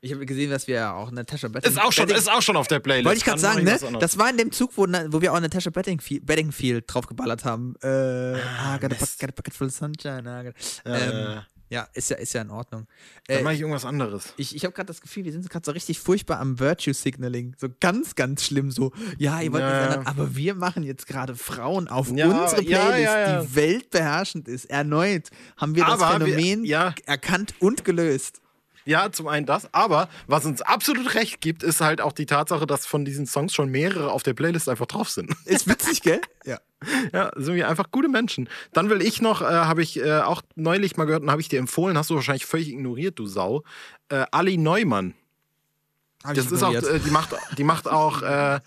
Ich habe gesehen, dass wir auch Natasha Betting. Ist auch, schon, Betting- ist auch schon auf der Playlist. Wollte ich gerade sagen, ne? Das war in dem Zug, wo, wo wir auch Natasha Bedingfield, Bedingfield draufgeballert haben. Äh, ah, got a, got a bucket full of sunshine. Ah, got, Äh, ähm, ja, ist ja, ist ja in Ordnung. dann Äh, mache ich irgendwas anderes. Ich, ich habe gerade das Gefühl, wir sind gerade so richtig furchtbar am Virtue Signaling. So ganz, ganz schlimm. So, ja, ihr wollt Ja. mich ändern, aber wir machen jetzt gerade Frauen auf Ja, unsere Playlist, ja, die weltbeherrschend ist. Erneut haben wir das Aber wir- Phänomen ja. erkannt und gelöst. Ja, zum einen das, aber was uns absolut recht gibt, ist halt auch die Tatsache, dass von diesen Songs schon mehrere auf der Playlist einfach drauf sind. Ist witzig, gell? Ja. Ja, sind wir einfach gute Menschen. Dann will ich noch, äh, habe ich äh, auch neulich mal gehört und habe ich dir empfohlen, hast du wahrscheinlich völlig ignoriert, du Sau. Äh, Ali Neumann. Hab Das ist auch, äh, die macht, die macht auch, äh, Ja.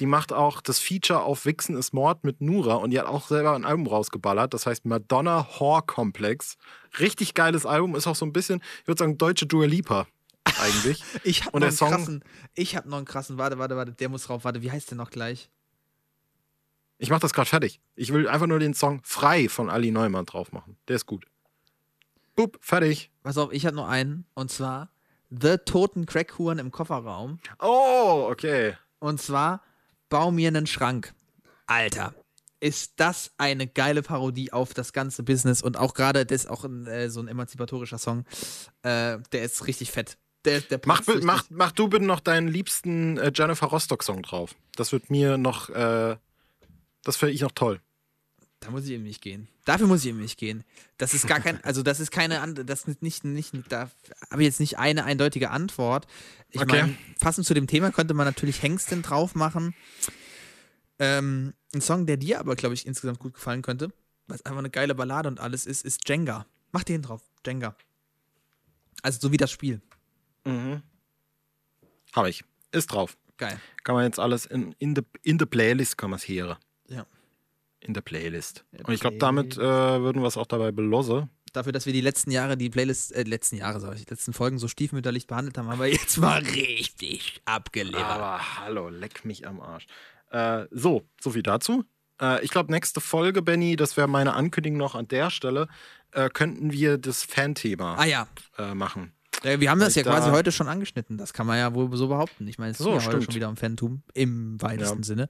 Die macht auch das Feature auf Wichsen ist Mord mit Nura und die hat auch selber ein Album rausgeballert. Das heißt Madonna Whore Complex. Richtig geiles Album, ist auch so ein bisschen, ich würde sagen, deutsche Dua Lipa eigentlich. Ich habe noch einen Song- krassen. Ich habe noch einen krassen. Warte, warte, warte. Der muss drauf. Warte, wie heißt der noch gleich? Ich mache das gerade fertig. Ich will einfach nur den Song Frei von Ali Neumann drauf machen. Der ist gut. Bup, fertig. Pass auf, ich habe noch einen. Und zwar The Toten Crackhuren im Kofferraum. Oh, okay. Und zwar Bau mir einen Schrank. Alter, ist das eine geile Parodie auf das ganze Business und auch gerade, das ist auch ein, äh, so ein emanzipatorischer Song. Äh, der ist richtig fett. Der, der Mach, richtig. mach, mach du bitte noch deinen liebsten äh, Jennifer Rostock-Song drauf. Das wird mir noch, äh, das finde ich noch toll. Da muss ich eben nicht gehen. Dafür muss ich eben nicht gehen. Das ist gar kein, also das ist keine das ist nicht, nicht, da habe ich jetzt nicht eine eindeutige Antwort. Ich Okay. meine, passend zu dem Thema könnte man natürlich Hengstin drauf machen. Ähm, ein Song, der dir aber, glaube ich, insgesamt gut gefallen könnte, was einfach eine geile Ballade und alles ist, ist Jenga. Mach den drauf, Jenga. Also so wie das Spiel. Mhm. Habe ich. Ist drauf. Geil. Kann man jetzt alles in, in the, in the Playlist kann man es hören. In der Playlist. Und ich glaube, damit äh, würden wir es auch dabei belosen. Dafür, dass wir die letzten Jahre die Playlist, äh, letzten Jahre, sag ich, die letzten Folgen so stiefmütterlich behandelt haben, haben wir jetzt mal richtig abgeliefert. Aber hallo, leck mich am Arsch. Äh, so, so viel dazu. Äh, ich glaube, nächste Folge, Benny, das wäre meine Ankündigung noch an der Stelle, äh, könnten wir das Fan-Thema Ah ja, äh, machen. Wir haben das ja da- quasi heute schon angeschnitten. Das kann man ja wohl so behaupten. Ich meine, es ist So, ja heute schon wieder am Phantom im weitesten Ja. Sinne.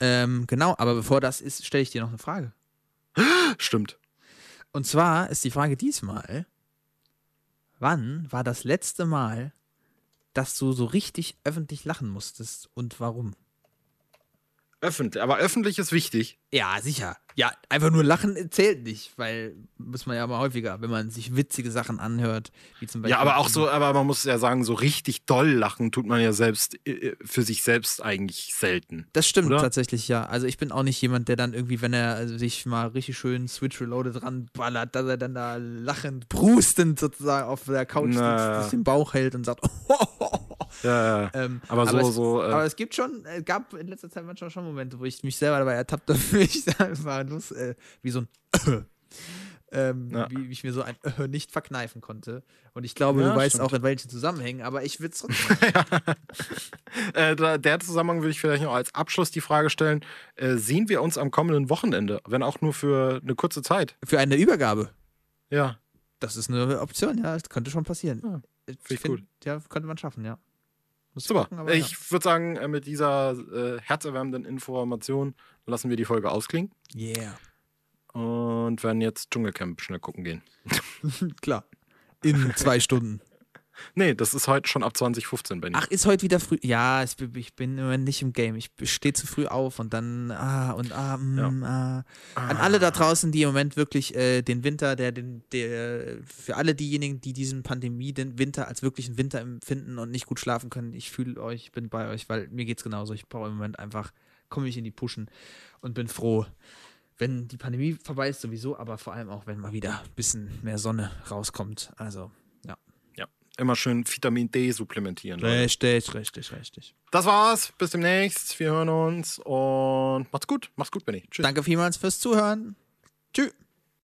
Ähm, genau, aber bevor das ist, stelle ich dir noch eine Frage. Stimmt. Und zwar ist die Frage diesmal, wann war das letzte Mal, dass du so richtig öffentlich lachen musstest und warum? Öffentlich, aber öffentlich ist wichtig. Ja, sicher. Ja, einfach nur lachen zählt nicht, weil muss man ja mal häufiger, wenn man sich witzige Sachen anhört, wie zum Beispiel. Ja, aber auch so, aber man muss ja sagen, so richtig doll lachen tut man ja selbst äh, für sich selbst eigentlich selten. Das stimmt oder? tatsächlich, ja. Also ich bin auch nicht jemand, der dann irgendwie, wenn er also sich mal richtig schön Switch Reloaded ranballert, dass er dann da lachend, brustend sozusagen auf der Couch Na. sitzt, sich den Bauch hält und sagt, Ja, ja. Ähm, Aber so- es, so, äh, aber es gibt schon, äh, gab in letzter Zeit manchmal schon Momente, wo ich mich selber dabei ertappt habe, wie ich einfach los, äh, wie so ein ähm, Ja. wie, wie ich mir so ein nicht verkneifen konnte. Und ich glaube, Ja, du weißt stimmt. auch in welchen Zusammenhängen, aber ich will es trotzdem. Äh, da, der Zusammenhang würde ich vielleicht noch als Abschluss die Frage stellen: äh, Sehen wir uns am kommenden Wochenende, wenn auch nur für eine kurze Zeit? Für eine Übergabe. Ja. Das ist eine Option, ja, das könnte schon passieren. Ja, ich find, gut. Ja, könnte man schaffen, ja. Super. gucken, aber ich würde sagen, äh, mit dieser äh, herzerwärmenden Information lassen wir die Folge ausklingen ja. Yeah. und werden jetzt Dschungelcamp schnell gucken gehen. Klar. In zwei Stunden. Nee, das ist heute schon ab 2015, Benny. Ach, ist heute wieder früh. Ja, ich, bin- ich bin im Moment nicht im Game. Ich stehe zu früh auf und dann, ah, und ah, mm, ah. An alle da draußen, die im Moment wirklich äh, den Winter, der, den, der, für alle diejenigen, die diesen Pandemie, den Winter als wirklichen Winter empfinden und nicht gut schlafen können, ich fühle euch, bin bei euch, weil mir geht's genauso. Ich brauche im Moment einfach, komme ich in die Puschen und bin froh, wenn die Pandemie vorbei ist sowieso, aber vor allem auch, wenn mal wieder ein bisschen mehr Sonne rauskommt. Also, ja. Ja, immer schön Vitamin D supplementieren. Leute. Richtig, richtig, richtig. Das war's. Bis demnächst. Wir hören uns und macht's gut. Macht's gut, Benny. Tschüss. Danke vielmals fürs Zuhören. Tschüss.